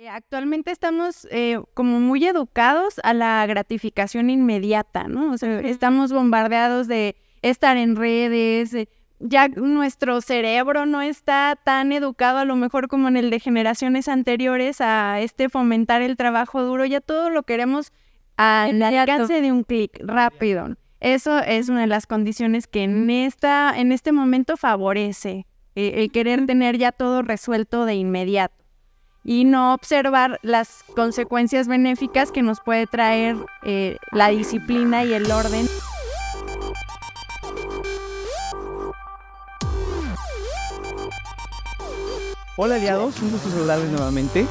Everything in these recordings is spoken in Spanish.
Eh, actualmente estamos eh, como muy educados a la gratificación inmediata, ¿no? O sea, estamos bombardeados de estar en redes, eh, ya nuestro cerebro no está tan educado a lo mejor como en el de generaciones anteriores a este fomentar el trabajo duro, ya todo lo queremos al alcance de un clic rápido. Eso es una de las condiciones que en, esta, en este momento favorece el querer tener ya todo resuelto de inmediato y no observar las consecuencias benéficas que nos puede traer eh, la disciplina y el orden. Hola aliados, un gusto saludarles nuevamente.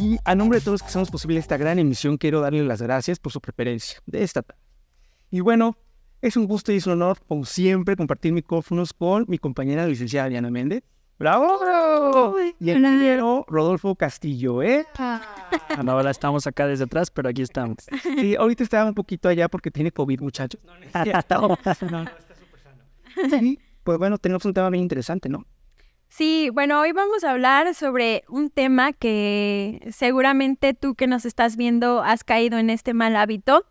Y a nombre de todos los que hacemos posible esta gran emisión, quiero darles las gracias por su preferencia de esta tarde. Y bueno, es un gusto y es un honor, como siempre, compartir micrófonos con mi compañera licenciada Diana Méndez. ¡Bravo! Y el ingeniero Rodolfo Castillo, ¿eh? Ah. Ahora estamos acá desde atrás, pero aquí estamos. Sí, ahorita estaba un poquito allá porque tiene COVID, muchachos. No, no, no, está súper sano. Sí, pues bueno, tenemos un tema bien interesante, ¿no? Sí, bueno, hoy vamos a hablar sobre un tema que seguramente tú que nos estás viendo has caído en este mal hábito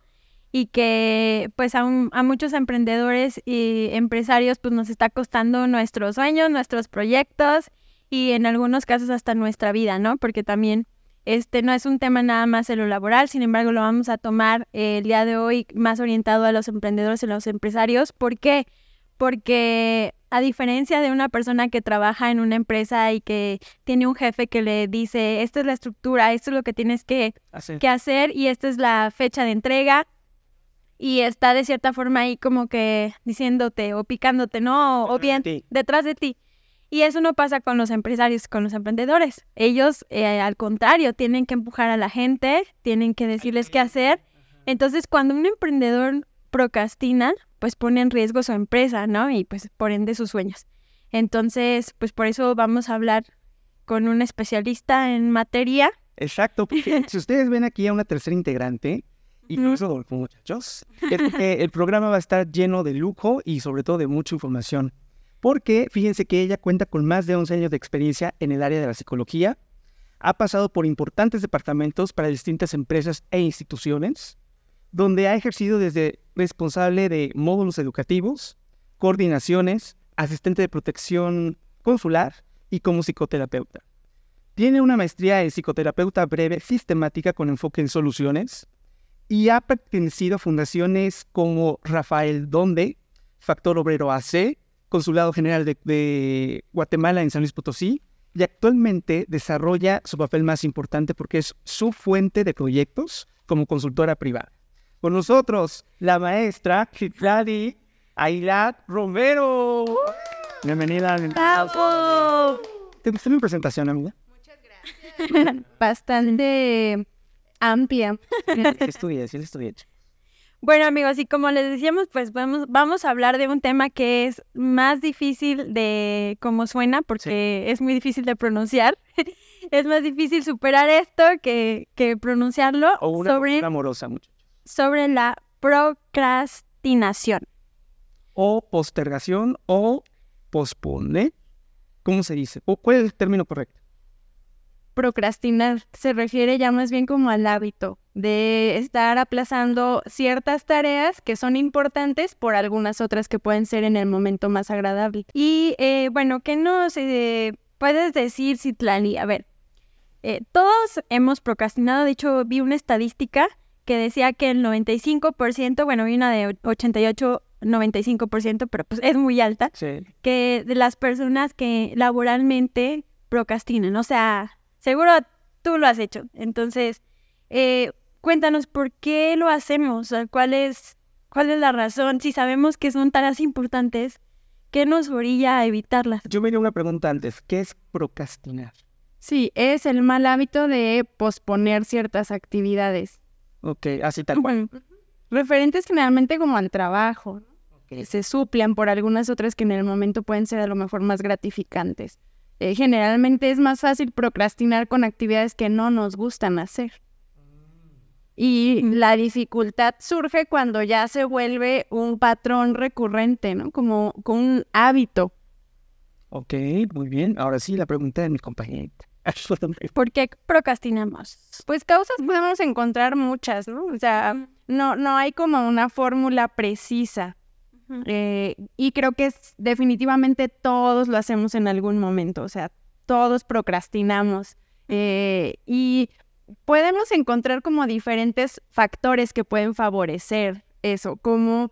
y que pues a, a, muchos emprendedores y empresarios pues nos está costando nuestros sueños, nuestros proyectos y en algunos casos hasta nuestra vida, ¿no? Porque también este no es un tema nada más en lo laboral, sin embargo lo vamos a tomar el día de hoy más orientado a los emprendedores y los empresarios. ¿Por qué? Porque a diferencia de una persona que trabaja en una empresa y que tiene un jefe que le dice, esta es la estructura, esto es lo que tienes que que hacer y esta es la fecha de entrega, y está de cierta forma ahí como que diciéndote o picándote, ¿no? O, bien detrás de ti. Y eso no pasa con los empresarios, con los emprendedores. Ellos, eh, al contrario, tienen que empujar a la gente, tienen que decirles qué hacer. Entonces, cuando un emprendedor procrastina, pues pone en riesgo su empresa, ¿no? Y pues por ende sus sueños. Entonces, pues por eso vamos a hablar con un especialista en materia. Exacto, porque si ustedes ven aquí a una tercera integrante, y por eso, muchachos, el programa va a estar lleno de lujo y sobre todo de mucha información. Porque fíjense que ella cuenta con más de 11 años de experiencia en el área de la psicología, ha pasado por importantes departamentos para distintas empresas e instituciones, donde ha ejercido desde responsable de módulos educativos, coordinaciones, asistente de protección consular y como psicoterapeuta. Tiene una maestría en psicoterapeuta breve sistemática con enfoque en soluciones, y ha pertenecido a fundaciones como Rafael Donde, Factor Obrero AC, Consulado General de, Guatemala en San Luis Potosí, y actualmente desarrolla su papel más importante porque es su fuente de proyectos como consultora privada. Con nosotros, la maestra Kitladi Ailat Romero. Bienvenida. ¡Bravo! ¿Te gustó mi presentación, amiga? Muchas gracias. Bastante amplia. estudié, sí estudié. Bueno amigos, y como les decíamos, pues vamos, vamos a hablar de un tema que es más difícil de cómo suena, porque es muy difícil de pronunciar. es más difícil superar esto que, que pronunciarlo. O una sobre, amorosa, muchachos. Sobre la procrastinación. O postergación o pospone. ¿Cómo se dice? ¿O ¿Cuál es el término correcto? Procrastinar se refiere ya más bien como al hábito de estar aplazando ciertas tareas que son importantes por algunas otras que pueden ser en el momento más agradable. Y eh, bueno, ¿qué nos eh, puedes decir, Citlali? A ver, eh, todos hemos procrastinado, de hecho vi una estadística que decía que el 95%, bueno, vi una de 88 95%, pero pues es muy alta, que de las personas que laboralmente procrastinan, o sea, Seguro tú lo has hecho. Entonces, eh, cuéntanos por qué lo hacemos, cuál es, cuál es la razón, si sabemos que son tareas importantes, ¿qué nos orilla a evitarlas? Yo me dio una pregunta antes, ¿qué es procrastinar? Sí, es el mal hábito de posponer ciertas actividades. Ok, así tal cual. Referentes generalmente como al trabajo, que se suplan por algunas otras que en el momento pueden ser a lo mejor más gratificantes. Eh, generalmente es más fácil procrastinar con actividades que no nos gustan hacer. Y la dificultad surge cuando ya se vuelve un patrón recurrente, ¿no? Como, un hábito. Ok, muy bien. Ahora sí, la pregunta de mi compañerita. ¿Por qué procrastinamos? Pues causas podemos encontrar muchas, ¿no? O sea, no, no hay como una fórmula precisa. Eh, y creo que es, definitivamente todos lo hacemos en algún momento, o sea, todos procrastinamos. Eh, y podemos encontrar como diferentes factores que pueden favorecer eso, como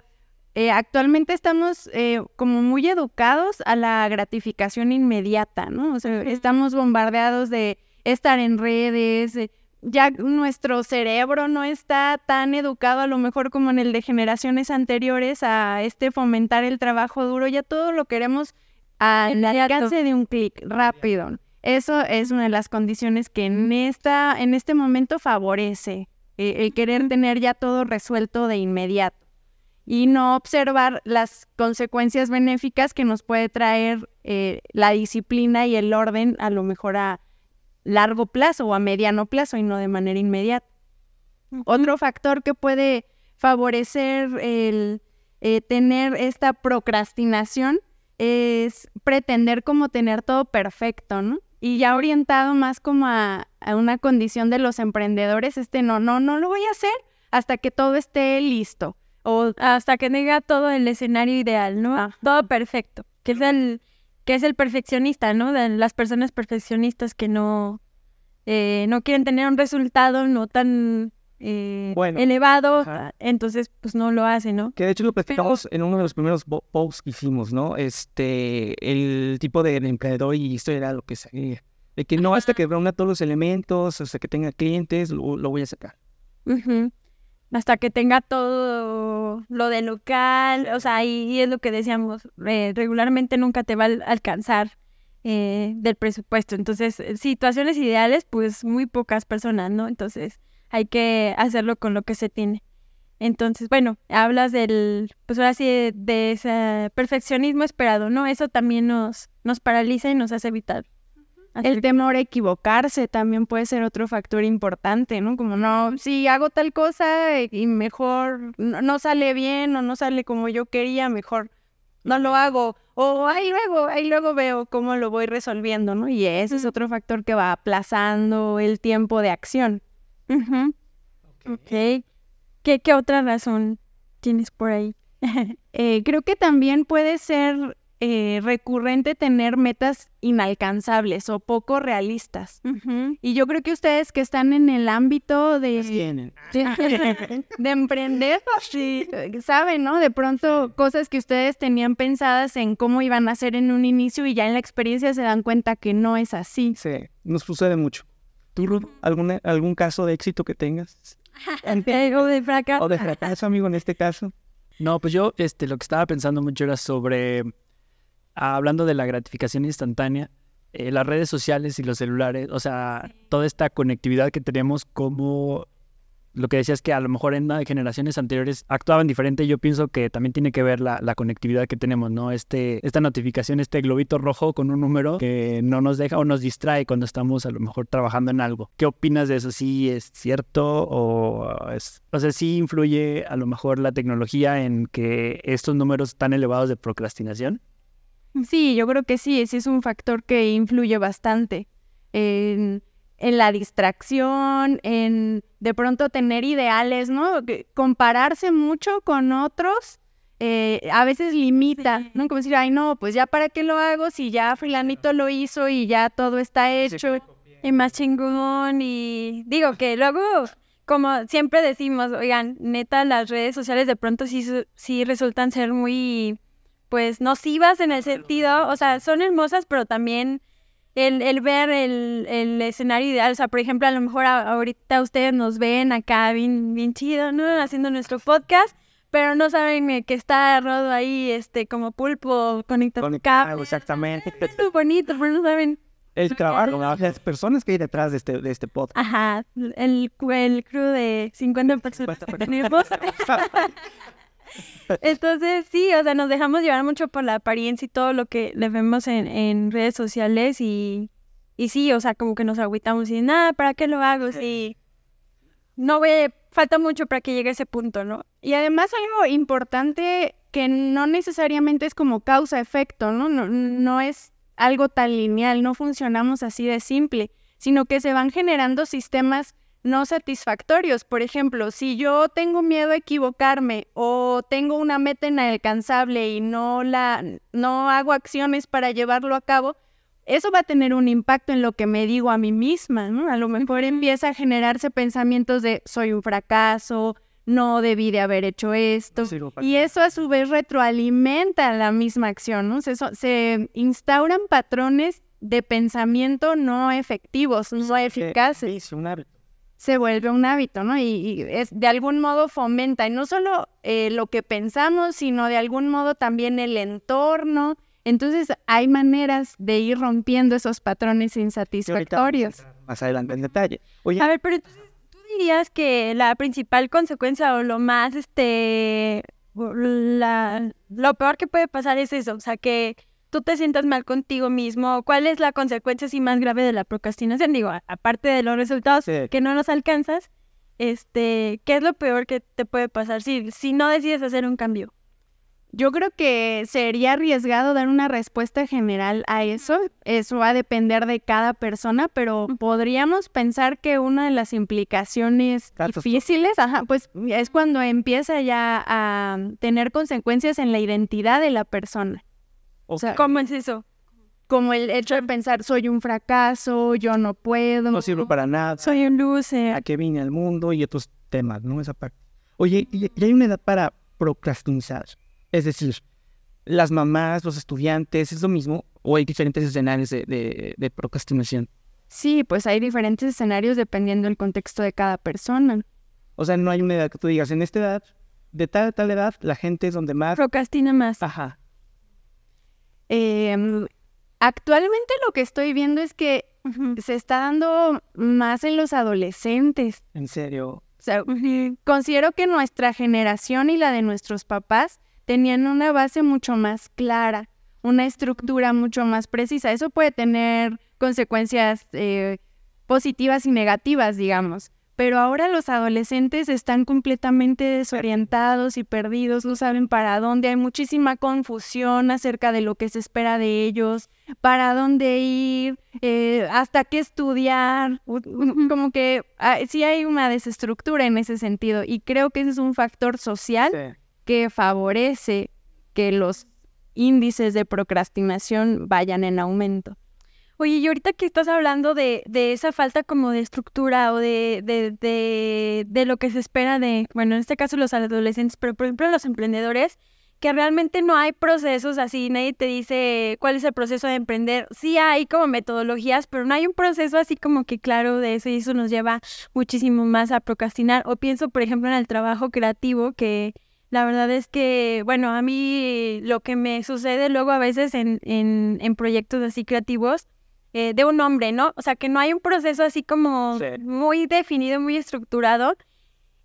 eh, actualmente estamos como muy educados a la gratificación inmediata, ¿no? O sea, estamos bombardeados de estar en redes, ya nuestro cerebro no está tan educado a lo mejor como en el de generaciones anteriores a este fomentar el trabajo duro, ya todo lo queremos al alcance de un clic rápido. Eso es una de las condiciones que en esta en este momento favorece eh, el querer tener ya todo resuelto de inmediato y no observar las consecuencias benéficas que nos puede traer eh, la disciplina y el orden a lo mejor a largo plazo o a mediano plazo y no de manera inmediata. Otro factor que puede favorecer el eh, tener esta procrastinación es pretender como tener todo perfecto, ¿no? Y ya orientado más como a, una condición de los emprendedores, este no, no, no lo voy a hacer hasta que todo esté listo. O hasta que tenga todo el escenario ideal, ¿no? Todo perfecto. Que es el, que es el perfeccionista, ¿no? De las personas perfeccionistas que no, eh, no quieren tener un resultado no tan eh, elevado, entonces pues no lo hacen, ¿no? Que de hecho lo platicamos en uno de los primeros posts que hicimos, ¿no? Este, el tipo de emprendedor y esto era lo que seguía. De que no hasta que reúna todos los elementos, hasta que tenga clientes, lo, voy a sacar. Hasta que tenga todo lo de local, o sea, y, es lo que decíamos, eh, regularmente nunca te va a alcanzar eh, del presupuesto. Entonces, eh, situaciones ideales, pues muy pocas personas, ¿no? Entonces, hay que hacerlo con lo que se tiene. Entonces, bueno, hablas del, pues ahora sí, de, ese perfeccionismo esperado, ¿no? Eso también nos, nos paraliza y nos hace evitar. El temor a equivocarse también puede ser otro factor importante, ¿no? Como no, si hago tal cosa y mejor no, sale bien o no sale como yo quería, mejor no lo hago. O ahí luego, ahí luego veo cómo lo voy resolviendo, ¿no? Y ese es otro factor que va aplazando el tiempo de acción. ok. ¿Qué, ¿Qué otra razón tienes por ahí? eh, creo que también puede ser eh, recurrente tener metas inalcanzables o poco realistas. Y yo creo que ustedes que están en el ámbito de, de, emprender, sí, saben, ¿no? De pronto cosas que ustedes tenían pensadas en cómo iban a ser en un inicio y ya en la experiencia se dan cuenta que no es así. Sí, nos sucede mucho. ¿Tú, algún, algún caso de éxito que tengas? o de fracaso. O de fracaso, amigo, en este caso. No, pues yo este, lo que estaba pensando mucho era sobre hablando de la gratificación instantánea, eh, las redes sociales y los celulares, o sea, toda esta conectividad que tenemos como lo que decías que a lo mejor en generaciones anteriores actuaban diferente, yo pienso que también tiene que ver la, conectividad que tenemos, ¿no? Este, esta notificación, este globito rojo con un número que no nos deja o nos distrae cuando estamos a lo mejor trabajando en algo. ¿Qué opinas de eso? ¿Sí es cierto o es, o sea, sí influye a lo mejor la tecnología en que estos números tan elevados de procrastinación? Sí, yo creo que sí, ese es un factor que influye bastante en, la distracción, en de pronto tener ideales, ¿no? Compararse mucho con otros eh, a veces limita, ¿no? Como decir, ay, no, pues ya para qué lo hago si ya Frilanito lo hizo y ya todo está hecho. Y más chingón y digo que luego como siempre decimos, oigan, neta, las redes sociales de pronto sí, sí resultan ser muy pues nocivas en el sentido, o sea, son hermosas, pero también el, el ver el, el, escenario ideal, o sea, por ejemplo, a lo mejor ahorita ustedes nos ven acá bien, bien chido, ¿no? Haciendo nuestro podcast, pero no saben que está rodo ahí, este, como pulpo conectado. Conectado, exactamente. Es muy bonito, pero no saben. El trabajo, las personas que hay detrás de este, de este podcast. Ajá, el, el crew de 50 personas que tenemos. Entonces, sí, o sea, nos dejamos llevar mucho por la apariencia y todo lo que le vemos en, en redes sociales y, y sí, o sea, como que nos agüitamos y nada, ¿para qué lo hago? Sí. No ve, falta mucho para que llegue a ese punto, ¿no? Y además algo importante que no necesariamente es como causa-efecto, ¿no? ¿no? No es algo tan lineal, no funcionamos así de simple. sino que se van generando sistemas no satisfactorios. Por ejemplo, si yo tengo miedo a equivocarme o tengo una meta inalcanzable y no la no hago acciones para llevarlo a cabo, eso va a tener un impacto en lo que me digo a mí misma, ¿no? A lo mejor empieza a generarse pensamientos de soy un fracaso, no debí de haber hecho esto. Y eso a su vez retroalimenta la misma acción, ¿no? Se, se instauran patrones de pensamiento no efectivos, no eficaces. Sí, un hábito. Se vuelve un hábito, ¿no? Y, es, de algún modo fomenta, y no solo eh, lo que pensamos, sino de algún modo también el entorno. Entonces hay maneras de ir rompiendo esos patrones insatisfactorios. Más adelante en detalle. Oye, a ver, pero entonces tú dirías que la principal consecuencia o lo más, este, la, lo peor que puede pasar es eso, o sea, que tú te sientas mal contigo mismo, cuál es la consecuencia así más grave de la procrastinación, digo, aparte de los resultados que no nos alcanzas, este, ¿qué es lo peor que te puede pasar si, si no decides hacer un cambio? Yo creo que sería arriesgado dar una respuesta general a eso. Eso va a depender de cada persona, pero podríamos pensar que una de las implicaciones difíciles, ajá, pues es cuando empieza ya a tener consecuencias en la identidad de la persona. O sea, ¿cómo es eso? Como el hecho de pensar, soy un fracaso, yo no puedo. No sirvo para nada. Soy un loser. A qué vine al mundo y otros temas, ¿no? Esa parte. Oye, ¿y, hay una edad para procrastinar? Es decir, las mamás, los estudiantes, ¿es lo mismo? ¿O hay diferentes escenarios de, de procrastinación? Sí, pues hay diferentes escenarios dependiendo del contexto de cada persona. O sea, no hay una edad que tú digas, en esta edad, de tal a tal edad, la gente es donde más... Procrastina más. Ajá. Em, actualmente lo que estoy viendo es que se está dando más en los adolescentes. ¿En serio? considero que nuestra generación y la de nuestros papás tenían una base mucho más clara, una estructura mucho más precisa. Eso puede tener consecuencias eh, positivas y negativas, digamos. Pero ahora los adolescentes están completamente desorientados y perdidos, no saben para dónde, hay muchísima confusión acerca de lo que se espera de ellos, para dónde ir, eh, hasta qué estudiar, como que ah, sí hay una desestructura en ese sentido y creo que ese es un factor social que favorece que los índices de procrastinación vayan en aumento. Oye, y ahorita que estás hablando de, de esa falta como de estructura o de, de, de, lo que se espera de, bueno, en este caso los adolescentes, pero por ejemplo los emprendedores, que realmente no hay procesos así, nadie te dice cuál es el proceso de emprender. Sí hay como metodologías, pero no hay un proceso así como que claro de eso y eso nos lleva muchísimo más a procrastinar. O pienso, por ejemplo, en el trabajo creativo, que la verdad es que, bueno, a mí lo que me sucede luego a veces en, en, en proyectos así creativos, eh, de un hombre, ¿no? O sea, que no hay un proceso así como muy definido, muy estructurado.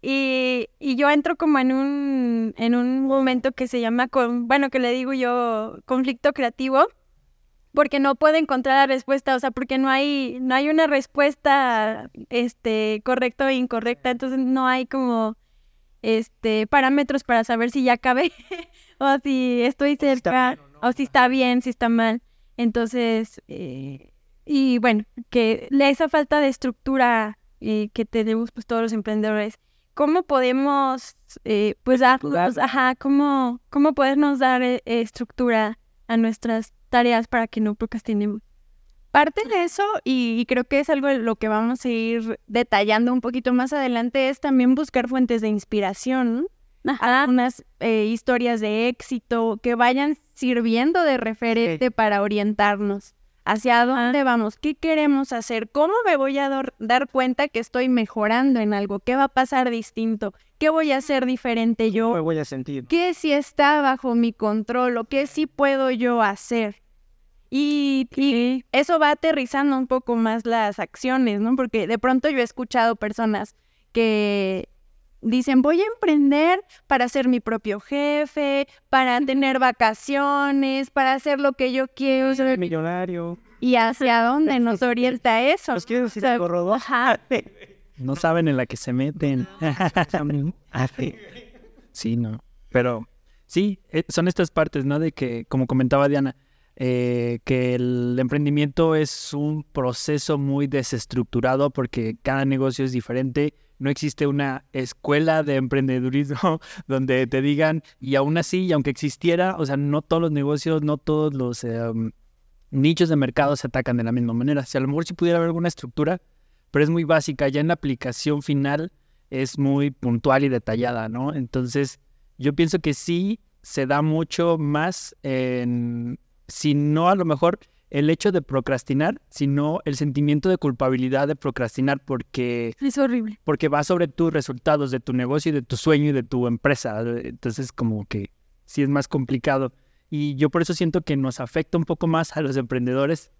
Y, y, yo entro como en un, en un momento que se llama, con, bueno, que le digo yo, conflicto creativo, porque no puedo encontrar la respuesta, o sea, porque no hay, no hay una respuesta este, correcta o incorrecta, entonces no hay como este, parámetros para saber si ya acabé o si estoy cerca, o si está bien, si está mal. Entonces, eh, y bueno, que esa falta de estructura eh, que tenemos pues todos los emprendedores, ¿cómo podemos eh, pues darnos, ajá, cómo, cómo podernos dar eh, estructura a nuestras tareas para que no procrastinemos? Parte de eso, y, creo que es algo de lo que vamos a ir detallando un poquito más adelante, es también buscar fuentes de inspiración, unas historias de éxito que vayan sirviendo de referente para orientarnos hacia dónde vamos, qué queremos hacer, cómo me voy a dar cuenta que estoy mejorando en algo, qué va a pasar distinto, qué voy a hacer diferente yo, ¿Qué voy a sentir, qué si está bajo mi control o qué sí puedo yo hacer. Y, y, eso va aterrizando un poco más las acciones, ¿no? Porque de pronto yo he escuchado personas que dicen, voy a emprender para ser mi propio jefe, para tener vacaciones, para hacer lo que yo quiero. Ser millonario. ¿Y hacia dónde nos orienta eso? Los quiero decir No saben en la que se meten. sí, no. Pero sí, eh, son estas partes, ¿no? De que, como comentaba Diana, eh, que el emprendimiento es un proceso muy desestructurado porque cada negocio es diferente. No existe una escuela de emprendedurismo donde te digan, y aún así, y aunque existiera, o sea, no todos los negocios, no todos los em, nichos de mercado se atacan de la misma manera. Si a lo mejor sí pudiera haber alguna estructura, pero es muy básica, ya en la aplicación final es muy puntual y detallada, ¿no? Entonces, yo pienso que sí se da mucho más en si no a lo mejor el hecho de procrastinar, sino el sentimiento de culpabilidad de procrastinar porque... Es horrible. Porque va sobre tus resultados de tu negocio y de tu sueño y de tu empresa. Entonces como que sí es más complicado. Y yo por eso siento que nos afecta un poco más a los emprendedores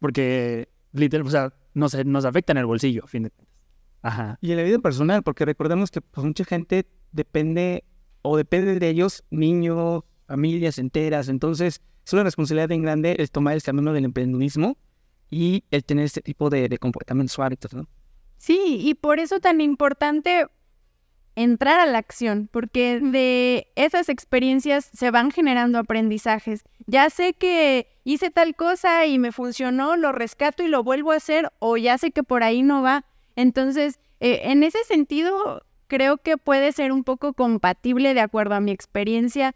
porque literal, o sea, nos, nos afecta en el bolsillo, a fin de cuentas. Ajá. Y en la vida personal, porque recordemos que pues, mucha gente depende o depende de ellos, niños, familias enteras. Entonces es una responsabilidad bien grande el tomar el camino del emprendedurismo y el tener este tipo de, de comportamientos hábitos, ¿no? Sí, y por eso tan importante entrar a la acción, porque de esas experiencias se van generando aprendizajes. Ya sé que hice tal cosa y me funcionó, lo rescato y lo vuelvo a hacer, o ya sé que por ahí no va. Entonces, eh, en ese sentido, creo que puede ser un poco compatible de acuerdo a mi experiencia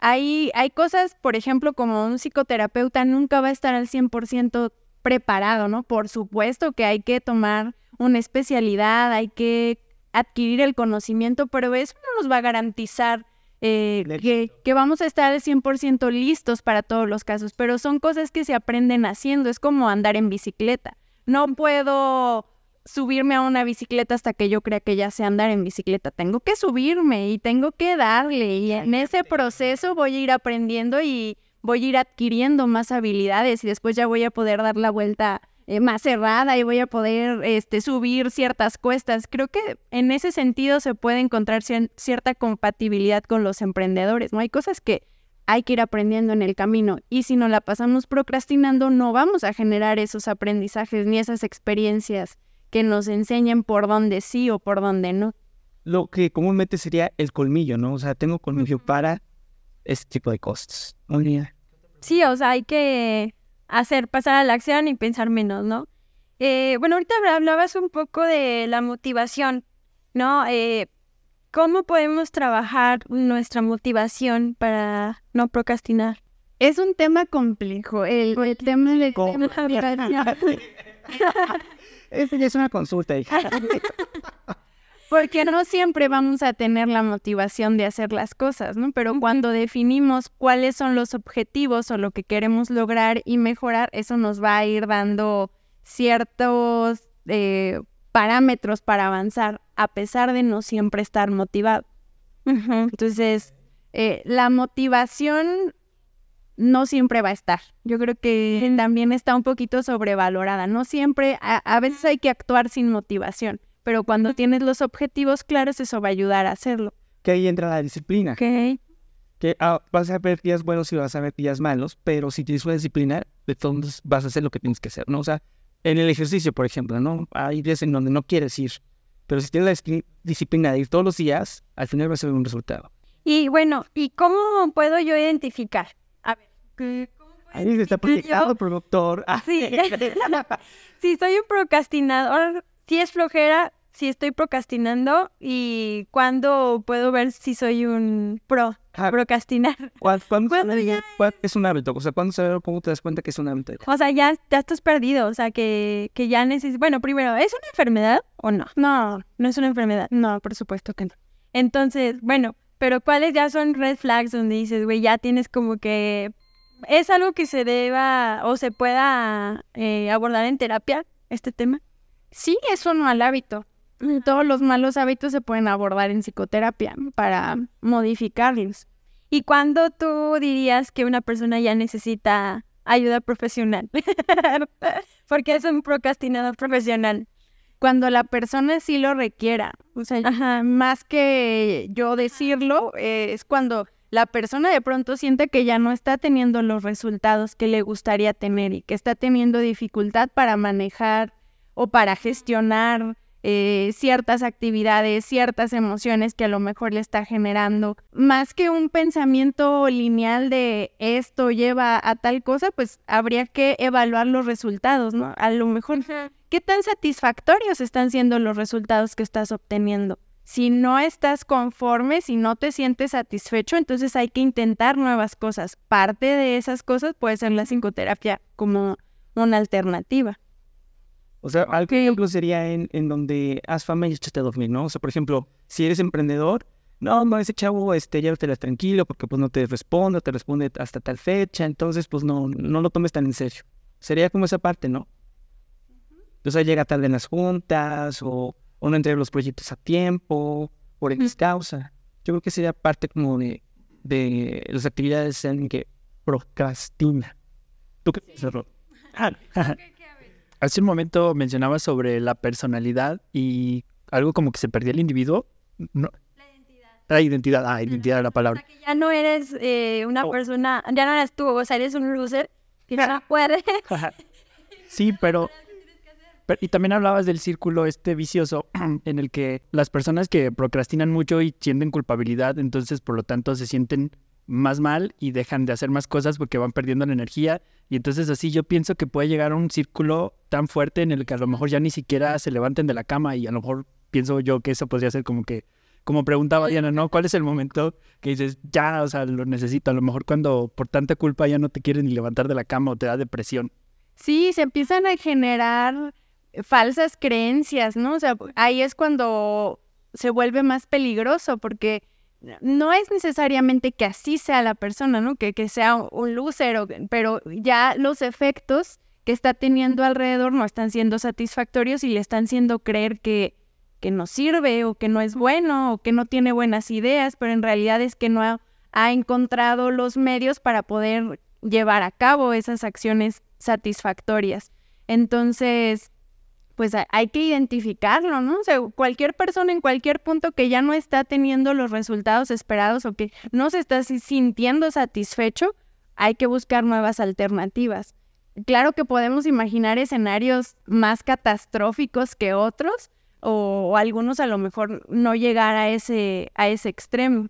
hay, hay cosas, por ejemplo, como un psicoterapeuta nunca va a estar al 100% preparado, ¿no? Por supuesto que hay que tomar una especialidad, hay que adquirir el conocimiento, pero eso no nos va a garantizar eh, que, que, vamos a estar al 100% listos para todos los casos, pero son cosas que se aprenden haciendo, es como andar en bicicleta. No puedo subirme a una bicicleta hasta que yo crea que ya sé andar en bicicleta. Tengo que subirme y tengo que darle y en ese proceso voy a ir aprendiendo y voy a ir adquiriendo más habilidades y después ya voy a poder dar la vuelta eh, más cerrada y voy a poder este, subir ciertas cuestas. Creo que en ese sentido se puede encontrar cierta compatibilidad con los emprendedores. No hay cosas que hay que ir aprendiendo en el camino y si no la pasamos procrastinando no vamos a generar esos aprendizajes ni esas experiencias que nos enseñen por dónde sí o por dónde no. Lo que comúnmente sería el colmillo, ¿no? O sea, tengo colmillo para este tipo de cosas. Sí, o sea, hay que hacer pasar a la acción y pensar menos, ¿no? Eh, bueno, ahorita hablabas un poco de la motivación, ¿no? Eh, ¿Cómo podemos trabajar nuestra motivación para no procrastinar? Es un tema complejo, el, tema de... Esa ya es una consulta, hija. Porque no siempre vamos a tener la motivación de hacer las cosas, ¿no? Pero cuando definimos cuáles son los objetivos o lo que queremos lograr y mejorar, eso nos va a ir dando ciertos eh, parámetros para avanzar, a pesar de no siempre estar motivado. Entonces, eh, la motivación no siempre va a estar. Yo creo que también está un poquito sobrevalorada. No siempre, a, veces hay que actuar sin motivación, pero cuando tienes los objetivos claros, eso va a ayudar a hacerlo. Que ahí entra la disciplina. Ok. Que ah, vas a ver días buenos y vas a ver días malos, pero si tienes una disciplina, todos vas a hacer lo que tienes que hacer, ¿no? O sea, en el ejercicio, por ejemplo, ¿no? Hay días en donde no quieres ir, pero si tienes la disciplina de ir todos los días, al final va a ser un resultado. Y bueno, ¿y cómo puedo yo identificar Ahí está proyectado, productor. Ah. Sí. si soy un procrastinador, si es flojera, si estoy procrastinando y cuándo puedo ver si soy un pro ah. procrastinar. ¿Cuándo, es un hábito? O sea, ¿cuándo cómo te das cuenta que es un hábito? O sea, ya, ya estás perdido, o sea, que, que ya necesitas... Bueno, primero, ¿es una enfermedad o no? No, no es una enfermedad. No, por supuesto que no. Entonces, bueno, pero ¿cuáles ya son red flags donde dices, güey, ya tienes como que ¿Es algo que se deba o se pueda eh, abordar en terapia, este tema? Sí, es un mal hábito. Todos los malos hábitos se pueden abordar en psicoterapia para modificarlos. ¿Y cuándo tú dirías que una persona ya necesita ayuda profesional? Porque es un procrastinador profesional. Cuando la persona sí lo requiera. O sea, más que yo decirlo, eh, es cuando la persona de pronto siente que ya no está teniendo los resultados que le gustaría tener y que está teniendo dificultad para manejar o para gestionar eh, ciertas actividades, ciertas emociones que a lo mejor le está generando. Más que un pensamiento lineal de esto lleva a tal cosa, pues habría que evaluar los resultados, ¿no? A lo mejor, ¿qué tan satisfactorios están siendo los resultados que estás obteniendo? Si no estás conforme, si no te sientes satisfecho, entonces hay que intentar nuevas cosas. Parte de esas cosas puede ser la psicoterapia como una alternativa. O sea, algo ejemplo sería en, en donde haz fama y échate a dormir, ¿no? O sea, por ejemplo, si eres emprendedor, no, no, ese chavo, este, llévatelas tranquilo porque pues no te responde, te responde hasta tal fecha, entonces pues no, no lo tomes tan en serio. Sería como esa parte, ¿no? Entonces llega tarde en las juntas o, o no entrega los proyectos a tiempo por X causa. Yo creo que sería parte como de, de las actividades en que procrastina. ¿Tú qué piensas, Rob? Hace un momento mencionabas sobre la personalidad y algo como que se perdía el individuo. No. La identidad. La identidad, ah, identidad era la O palabra. sea, que ya no eres eh, una Oh. persona, ya no eres tú, o sea, eres un loser que no puede. sí, pero, pero- Y también hablabas del círculo este vicioso en el que las personas que procrastinan mucho y sienten culpabilidad, entonces por lo tanto se sienten más mal y dejan de hacer más cosas porque van perdiendo la energía. Y entonces así yo pienso que puede llegar a un círculo tan fuerte en el que a lo mejor ya ni siquiera se levanten de la cama y a lo mejor pienso yo que eso podría ser como que, como preguntaba Diana, ¿no? ¿Cuál es el momento que dices, ya, o sea, lo necesito? A lo mejor cuando por tanta culpa ya no te quieres ni levantar de la cama o te da depresión. Sí, se empiezan a generar falsas creencias, ¿no? O sea, ahí es cuando se vuelve más peligroso porque no es necesariamente que así sea la persona, ¿no? Que, que sea un loser, o- pero ya los efectos que está teniendo alrededor no están siendo satisfactorios y le están haciendo creer que, que no sirve o que no es bueno o que no tiene buenas ideas, pero en realidad es que no ha, ha encontrado los medios para poder llevar a cabo esas acciones satisfactorias. Entonces, pues ha- hay que identificarlo, ¿no? O sea, cualquier persona en cualquier punto que ya no está teniendo los resultados esperados o que no se está si- sintiendo satisfecho, hay que buscar nuevas alternativas. Claro que podemos imaginar escenarios más catastróficos que otros o, o algunos a lo mejor no llegar a ese, a ese extremo.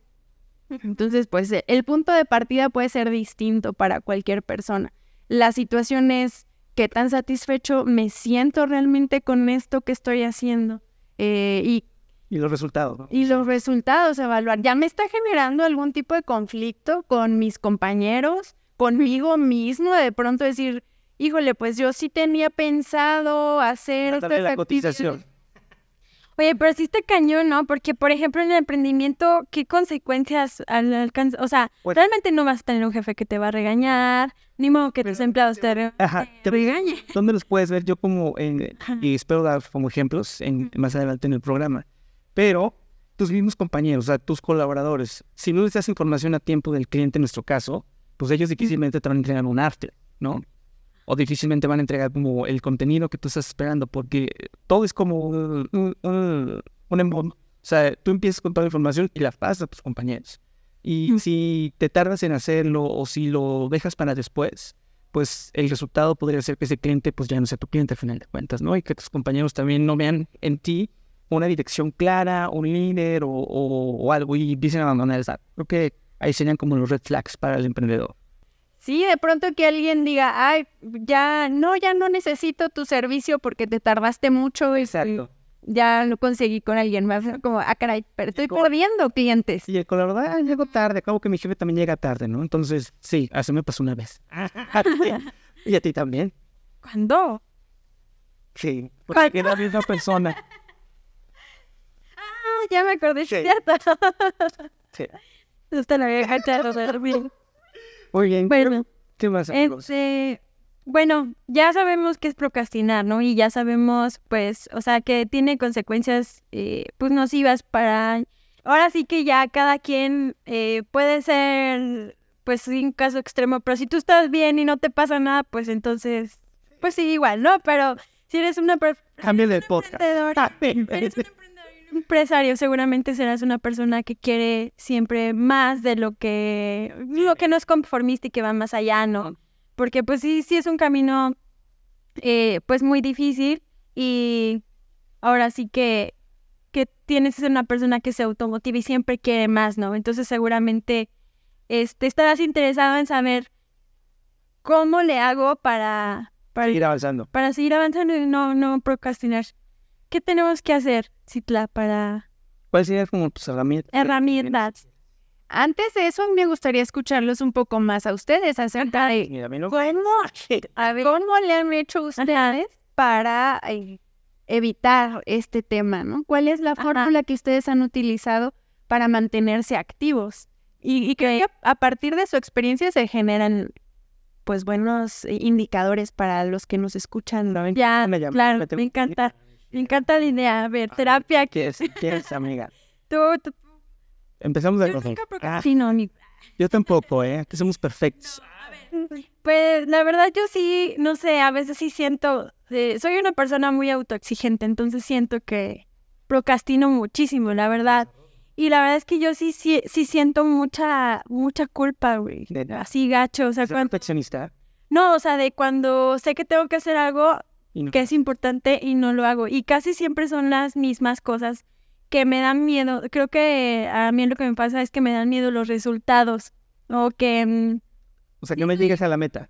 Entonces, pues el punto de partida puede ser distinto para cualquier persona. La situación es qué tan satisfecho me siento realmente con esto que estoy haciendo Eh, y, Y los resultados, ¿no? y los resultados, evaluar. ¿Ya me está generando algún tipo de conflicto con mis compañeros, conmigo mismo? De pronto decir, híjole, pues yo sí tenía pensado hacer estas la cotización. Actividades". Oye, pero sí está cañón, ¿no? Porque, por ejemplo, en el emprendimiento, ¿qué consecuencias al alcance? O sea, Pues- realmente no vas a tener un jefe que te va a regañar, ni modo que tus empleados te, re- Ajá, te regañen. ¿Dónde los puedes ver? Yo como, en, y espero dar como ejemplos en, más adelante en el programa. Pero tus mismos compañeros, o sea, tus colaboradores, si no les das información a tiempo del cliente en nuestro caso, pues ellos difícilmente te van a entregar un arte, ¿no? O difícilmente van a entregar como el contenido que tú estás esperando, porque todo es como un, un, un, un embudo. O sea, tú empiezas con toda la información y la pasas a tus compañeros. Y si te tardas en hacerlo o si lo dejas para después, pues el resultado podría ser que ese cliente pues ya no sea tu cliente al final de cuentas, ¿no? Y que tus compañeros también no vean en ti una dirección clara, un líder o, o- o algo y dicen abandonar esa. Creo que ahí serían como los red flags para el emprendedor. Sí, de pronto que alguien diga, ay, ya no, ya no necesito tu servicio porque te tardaste mucho y ya lo conseguí con alguien más. Como, ah, caray, pero estoy perdiendo clientes. Y el colaborador, ah, llego tarde, acabo que mi jefe también llega tarde, ¿no? Entonces, sí, así me pasó una vez. y a ti también. ¿Cuándo? Sí, porque era la misma persona. Ah, ya me acordé, Sí. cierto. Sí. Usted la vieja echar a dormir. Muy bien. Bueno, ¿Qué más? Este, bueno, ya sabemos que es procrastinar, ¿no? Y ya sabemos, pues, o sea, que tiene consecuencias, eh, pues, nocivas para... Ahora sí que ya cada quien eh, puede ser, pues, un caso extremo, pero si tú estás bien y no te pasa nada, pues entonces, pues sí, igual, ¿no? Pero si eres una Cambia de podcast. eres un emprendedor un empresario, seguramente serás una persona que quiere siempre más de lo que, lo que no es conformista y que va más allá, ¿no? Porque pues sí, sí es un camino eh, pues muy difícil y ahora sí que, que tienes que ser una persona que se automotiva y siempre quiere más, ¿no? Entonces seguramente este, estarás interesado en saber cómo le hago para, para, Ir avanzando. para seguir avanzando y no, no procrastinar. ¿Qué tenemos que hacer, Citla, para ¿Cuál sería como tus herramientas? herramientas? Antes de eso, me gustaría escucharlos un poco más a ustedes acerca de Mira, cómo, cómo le han hecho ustedes para eh, evitar este tema, ¿no? ¿Cuál es la Ajá. fórmula que ustedes han utilizado para mantenerse activos? Y, y creo que a partir de su experiencia se generan pues buenos eh, indicadores para los que nos escuchan, ¿no? Ya, Me llamo- claro, me tengo me que encanta. Me encanta la idea. A ver, terapia, ¿Qué es? ¿Qué es, amiga? tú, tú- Empezamos de yo acuerdo. nunca Ah, procrastino, ni- yo tampoco, ¿eh? Que somos perfectos. Pues la verdad yo sí, no sé, a veces sí siento, eh, soy una persona muy autoexigente, entonces siento que procrastino muchísimo, la verdad. Y la verdad es que yo sí, sí, sí siento mucha, mucha culpa, güey. Así gacho, o sea, ¿Es cuando... perfeccionista? No, o sea, de cuando sé que tengo que hacer algo Y no- que es importante y no lo hago. Y casi siempre son las mismas cosas que me dan miedo. Creo que a mí lo que me pasa es que me dan miedo los resultados. O que... mm, O sea, que no llegues a la meta.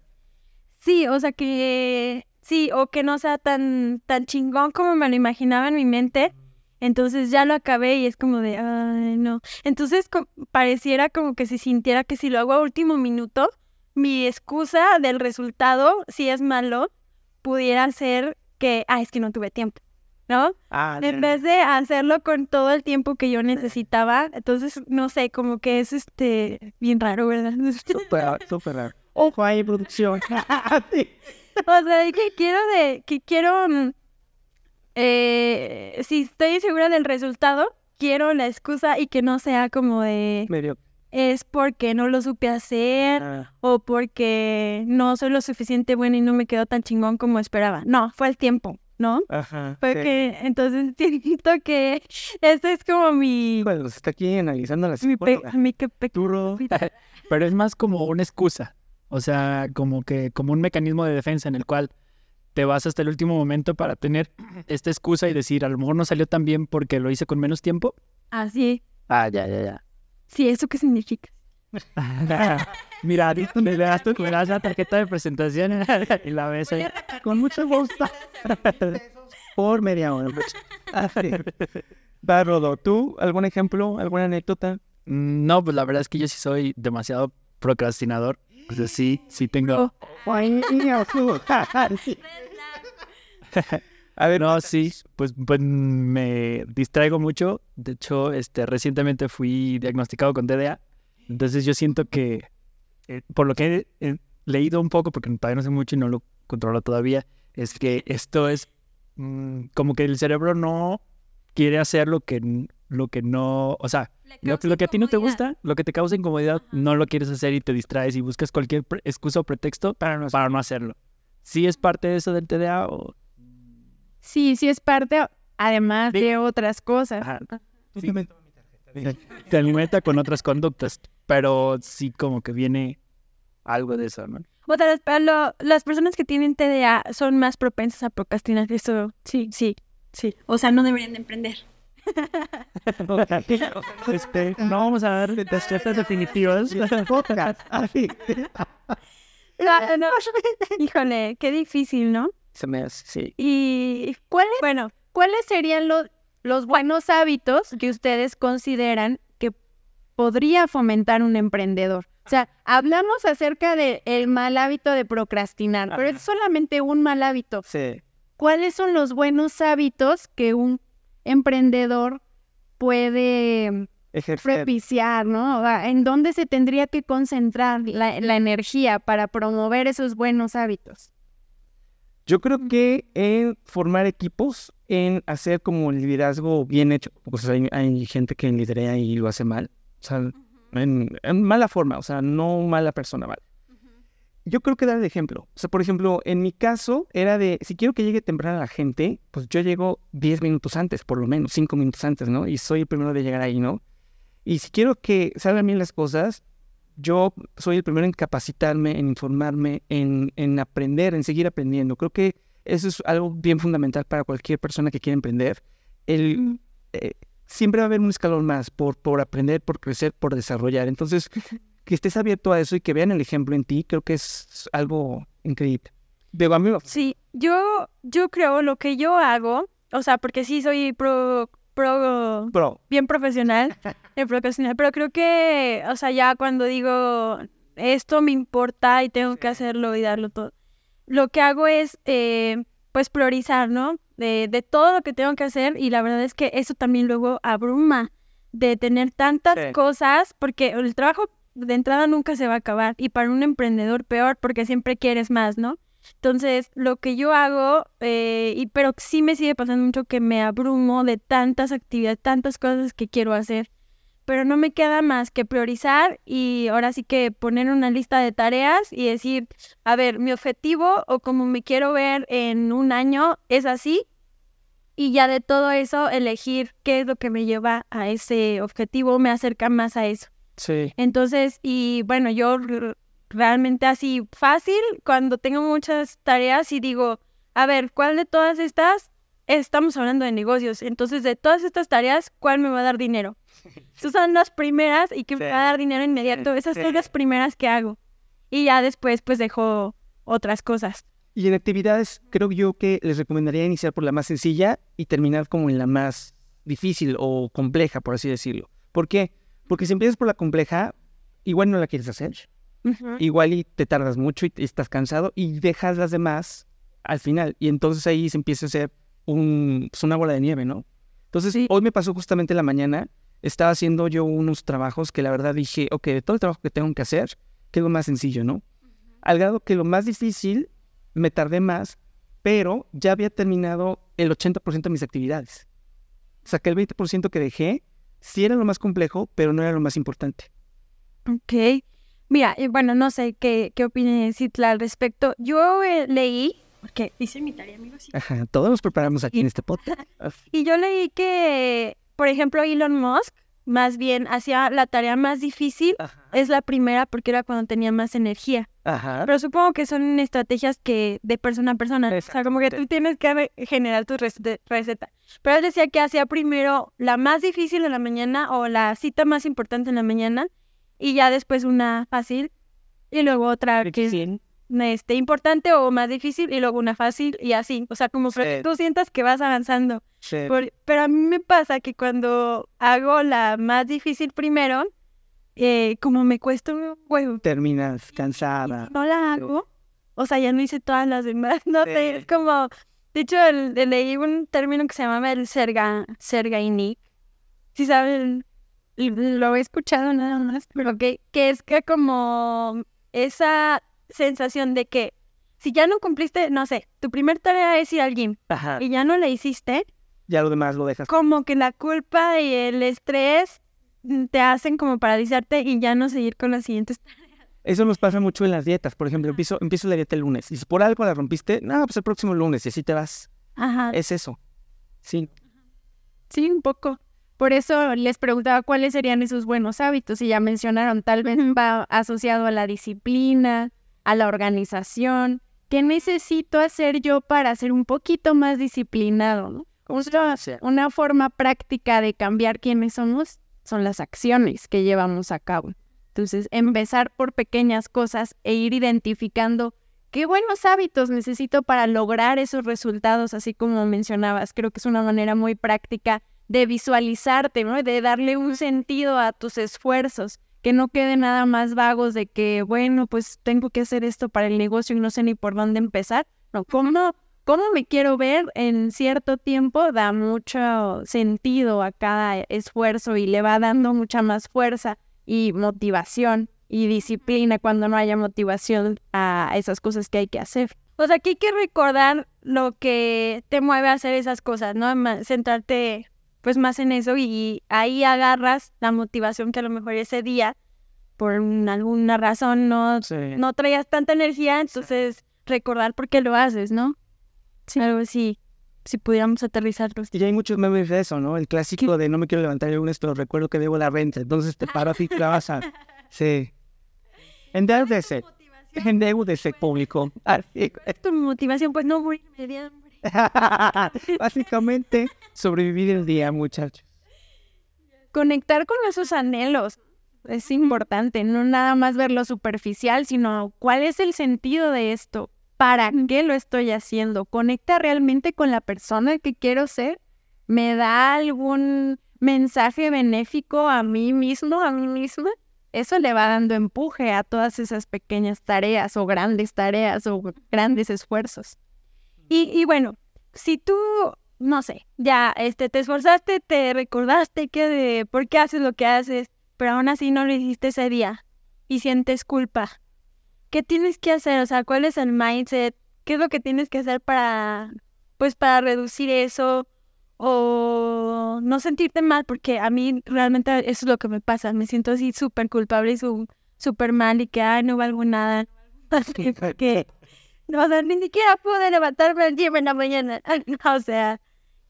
Sí, o sea que sí, o que no sea tan, tan chingón como me lo imaginaba en mi mente. Entonces ya lo acabé y es como de, ay, no. Entonces co- pareciera como que si sintiera que si lo hago a último minuto, mi excusa del resultado, si es malo, pudiera ser que, ah, es que no tuve tiempo, ¿no? Ah, En vez de hacerlo con todo el tiempo que yo necesitaba, entonces, no sé, como que es este, bien raro, ¿verdad? Súper, súper raro. Ojo ahí, producción. O sea, que quiero de, que quiero, mm, eh, si estoy segura del resultado, quiero la excusa y que no sea como de, Medio. Es porque no lo supe hacer ah, o porque no soy lo suficiente buena y no me quedó tan chingón como esperaba. No, fue el tiempo, ¿no? ajá. Fue sí. que, entonces siento que este es como mi, Bueno, nos está aquí analizando la mi, pe- mi que pe- Turro. Pero es más como una excusa. O sea, como que como un mecanismo de defensa en el cual te vas hasta el último momento para tener esta excusa y decir, a lo mejor no salió tan bien porque lo hice con menos tiempo. así. Ah, ya, ya, ya. Sí, ¿eso qué significa? Mira, me das, tu- me das la tarjeta de presentación y la ves ahí. Con mucho gusto. Por media hora. pues. Va, Rodo, ¿tú algún ejemplo, alguna anécdota? Mm, No, pues la verdad es que yo sí soy demasiado procrastinador. O sea, sí, sí tengo... A ver, No, sí, pues, pues me distraigo mucho. De hecho, este, recientemente fui diagnosticado con TDA. Entonces yo siento que, eh, por lo que he leído un poco, porque todavía no sé mucho y no lo controlo todavía, es que esto es mm, como que el cerebro no quiere hacer lo que, lo que no, o sea, lo, lo que a ti no te gusta, lo que te causa incomodidad, no lo quieres hacer y te distraes y buscas cualquier pre- excusa o pretexto para no, para no hacerlo. ¿Sí es parte de eso del TDA o...? Sí, sí es parte, además Sí. de otras cosas. Ajá. Tarjeta. te alimenta con otras conductas, pero sí como que viene algo de eso, ¿no? O sea, las, pero lo- las personas que tienen TDA son más propensas a procrastinar. Eso, sí, sí, sí. O sea, no deberían de emprender. Este, no vamos a dar respuestas definitivas. Así. Ah, no. Híjole, qué difícil, ¿no? Se me hace, sí. Y ¿Cuáles, bueno, ¿Cuáles serían los, los buenos hábitos que ustedes consideran que podría fomentar un emprendedor? O sea, hablamos acerca del mal hábito de procrastinar, pero es solamente un mal hábito. Sí. ¿Cuáles son los buenos hábitos que un emprendedor puede Ejercer. propiciar, ¿no? O sea, ¿En dónde se tendría que concentrar la, la energía para promover esos buenos hábitos? Yo creo que en formar equipos, en hacer como el liderazgo bien hecho, pues hay, hay gente que lidera y lo hace mal, o sea, en, en mala forma, o sea, no mala persona, mal. Yo creo que dar el ejemplo. O sea, por ejemplo, en mi caso era de, si quiero que llegue temprano la gente, pues yo llego 10 minutos antes, por lo menos, 5 minutos antes, ¿no? Y soy el primero de llegar ahí, ¿no? Y si quiero que salgan bien las cosas, yo soy el primero en capacitarme, en informarme, en, en aprender, en seguir aprendiendo. Creo que eso es algo bien fundamental para cualquier persona que quiera emprender. El, eh, siempre va a haber un escalón más por, por aprender, por crecer, por desarrollar. Entonces, que estés abierto a eso y que vean el ejemplo en ti, creo que es algo increíble. De Sí, yo, yo creo lo que yo hago, o sea, porque sí soy pro, pro, bien profesional, eh, profesional, pero creo que, o sea, ya cuando digo esto me importa y tengo que hacerlo y darlo todo, lo que hago es, eh, pues, priorizar, ¿no? De, de todo lo que tengo que hacer y la verdad es que eso también luego abruma de tener tantas Sí. cosas, porque el trabajo de entrada nunca se va a acabar y para un emprendedor peor porque siempre quieres más, ¿no? Entonces, lo que yo hago, eh, y, pero sí me sigue pasando mucho que me abrumo de tantas actividades, tantas cosas que quiero hacer, pero no me queda más que priorizar y ahora sí que poner una lista de tareas y decir, a ver, mi objetivo o como me quiero ver en un año es así, y ya de todo eso elegir qué es lo que me lleva a ese objetivo, me acerca más a eso. sí. Entonces, y bueno, yo realmente así fácil, cuando tengo muchas tareas y digo, a ver, ¿cuál de todas estas? Estamos hablando de negocios, entonces de todas estas tareas, ¿cuál me va a dar dinero? Estas son las primeras y que me va a dar dinero inmediato, esas Sí. son las primeras que hago. Y ya después pues dejo otras cosas. Y en actividades, creo yo que les recomendaría iniciar por la más sencilla y terminar como en la más difícil o compleja, por así decirlo. ¿Por qué? Porque si empiezas por la compleja, igual no la quieres hacer. Igual y te tardas mucho y estás cansado y dejas las demás al final. Y entonces ahí se empieza a hacer un, pues, una bola de nieve, ¿no? Entonces, Sí. hoy me pasó justamente en la mañana, estaba haciendo yo unos trabajos que la verdad dije, ok, de todo el trabajo que tengo que hacer, ¿qué es lo más sencillo, no? Al grado que lo más difícil me tardé más, pero ya había terminado el 80% de mis actividades. O sea, que el 20% que dejé sí era lo más complejo, pero no era lo más importante. Ok. Mira, y bueno, no sé qué, qué opine Citla al respecto. Yo eh, leí, porque hice mi tarea, amigos, sí. Ajá, todos nos preparamos aquí en este podcast. y yo leí que, por ejemplo, Elon Musk más bien hacía la tarea más difícil, Ajá. es la primera porque era cuando tenía más energía. Ajá. Pero supongo que son estrategias que de persona a persona. O sea, como que tú tienes que generar tu rece- receta. Pero él decía que hacía primero la más difícil en la mañana o la cita más importante en la mañana y ya después una fácil y luego otra que es este, importante o más difícil y luego una fácil y así. O sea, como que Sí. tú sientas que vas avanzando. Sí. Por- pero a mí me pasa que cuando hago la más difícil primero, eh, como me cuesta un huevo Terminas cansada. no la hago, o sea, ya no hice todas las demás, no sé, Sí. es como, de hecho, el, el- leí un término que se llamaba el serga, sergainik, si saben, lo he escuchado nada más, pero que, que es que como esa sensación de que si ya no cumpliste, no sé, tu primer tarea es ir al gym Ajá. y ya no la hiciste, Ya lo demás lo dejas. como que la culpa y el estrés mm, te hacen como paralizarte y ya no seguir con las siguientes Eso nos pasa mucho en las dietas. Por ejemplo, empiezo, empiezo la dieta el lunes. Y si por algo la rompiste, no, pues el próximo lunes y así te vas. Ajá. Es eso. Sí. Sí, un poco. Por eso les preguntaba cuáles serían esos buenos hábitos y ya mencionaron, tal vez va asociado a la disciplina, a la organización. ¿Qué necesito hacer yo para ser un poquito más disciplinado? ¿no? Una, una forma práctica de cambiar quiénes somos son las acciones que llevamos a cabo. Entonces, empezar por pequeñas cosas e ir identificando qué buenos hábitos necesito para lograr esos resultados, así como mencionabas. Creo que es una manera muy práctica de visualizarte, ¿no? De darle un sentido a tus esfuerzos, que no queden nada más vagos de que, bueno, pues tengo que hacer esto para el negocio y no sé ni por dónde empezar. No, ¿cómo, cómo me quiero ver en cierto tiempo da mucho sentido a cada esfuerzo y le va dando mucha más fuerza y motivación y disciplina cuando no haya motivación a esas cosas que hay que hacer. O sea, que hay que recordar lo que te mueve a hacer esas cosas, ¿no? Centrarte pues más en eso y ahí agarras la motivación que a lo mejor ese día, por un- alguna razón, no, Sí. no traías tanta energía, entonces recordar por qué lo haces, ¿no? Sí. Algo así, si pudiéramos aterrizarlo. Y hay muchos memes de eso, ¿no? El clásico de no me quiero levantar el lunes, pero recuerdo que debo la renta. Entonces te paras y te vas a... Sí. Endeardece. Endeudese público. Así. Tu motivación, pues no de hambre. Básicamente, sobrevivir el día, muchachos. Conectar con esos anhelos es importante, no nada más ver lo superficial, sino cuál es el sentido de esto, para qué lo estoy haciendo, conecta realmente con la persona que quiero ser, me da algún mensaje benéfico a mí mismo, a mí misma. Eso le va dando empuje a todas esas pequeñas tareas o grandes tareas o grandes esfuerzos. Y, y bueno, si tú, no sé, ya este, te esforzaste, te recordaste que de por qué haces lo que haces, pero aún así no lo hiciste ese día y sientes culpa. ¿Qué tienes que hacer? O sea, ¿cuál es el mindset? ¿Qué es lo que tienes que hacer para, pues, para reducir eso? O no sentirte mal, porque a mí realmente eso es lo que me pasa. Me siento así súper culpable y súper mal y que, ay, no valgo nada. que, no, ni siquiera pude levantarme al día en la mañana. O sea,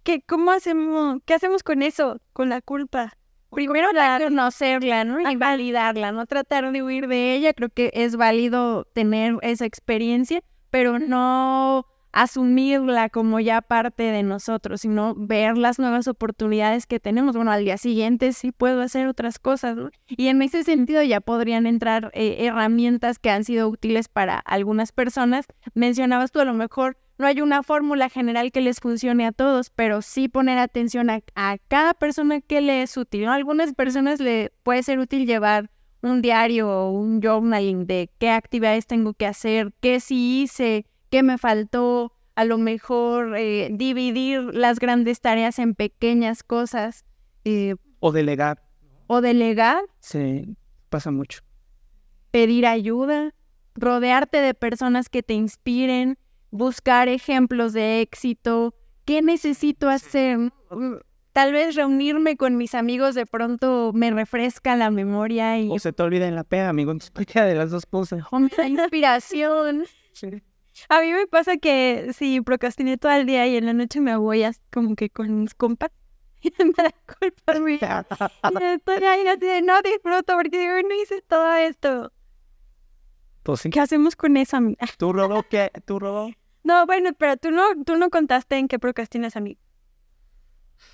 ¿qué, ¿cómo hacemos? ¿Qué hacemos con eso? Con la culpa. Primero la conocerla, ¿no? Y validarla, no tratar de huir de ella. Creo que es válido tener esa experiencia, pero no asumirla como ya parte de nosotros, sino ver las nuevas oportunidades que tenemos. Bueno, al día siguiente sí puedo hacer otras cosas, ¿no? Y en ese sentido ya podrían entrar eh, herramientas que han sido útiles para algunas personas. Mencionabas tú a lo mejor no hay una fórmula general que les funcione a todos, pero sí poner atención a, cada persona que le es útil. A algunas personas le puede ser útil llevar un diario o un journaling de qué actividades tengo que hacer, qué sí hice, qué me faltó, a lo mejor eh, dividir las grandes tareas en pequeñas cosas. Eh, o delegar. O delegar. Sí, pasa mucho. Pedir ayuda, rodearte de personas que te inspiren, buscar ejemplos de éxito, qué necesito hacer. Tal vez reunirme con mis amigos de pronto me refresca la memoria y... O se te olvida en la pega, amigo, de las dos cosas. O me da inspiración. A mí me pasa que si procrastiné todo el día y en la noche me voy como que con mis compas, me da culpa mía. estoy ahí así de no disfruto porque no hice todo esto. Pues ¿Qué hacemos con eso, amiga? ¿Tú, robó qué? ¿Tú, robó? No, bueno, pero tú no, tú no contaste en qué procrastinas, amigo.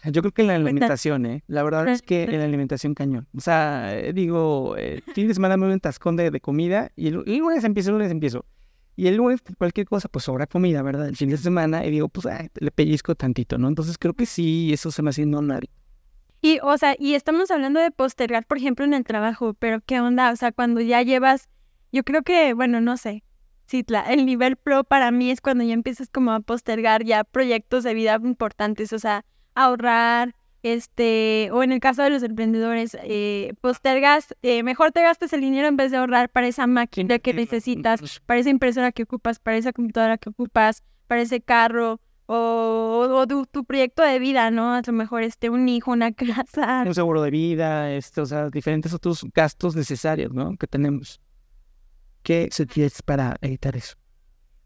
Yo creo que en la alimentación, ¿eh? La verdad es que en la alimentación cañón. O sea, eh, digo, eh, fin de semana me un tascón de, comida y el, lunes empiezo, el lunes empiezo. Y el lunes, cualquier cosa, pues sobra comida, ¿verdad? El fin de semana y digo, pues le pellizco tantito, ¿no? Entonces creo que sí, eso se me hace no nadie. Y, o sea, y estamos hablando de postergar, por ejemplo, en el trabajo, pero ¿qué onda? O sea, cuando ya llevas, yo creo que, bueno, no sé, sí, el nivel pro para mí es cuando ya empiezas como a postergar ya proyectos de vida importantes, o sea, ahorrar, este, o en el caso de los emprendedores, eh, postergas, eh, mejor te gastas el dinero en vez de ahorrar para esa máquina que necesitas, para esa impresora que ocupas, para esa computadora que ocupas, para ese carro, o, tu, proyecto de vida, ¿no? A lo mejor este, un hijo, una casa. Un seguro de vida, este, o sea, diferentes otros gastos necesarios, ¿no? Que tenemos. ¿Qué se tiene para evitar eso?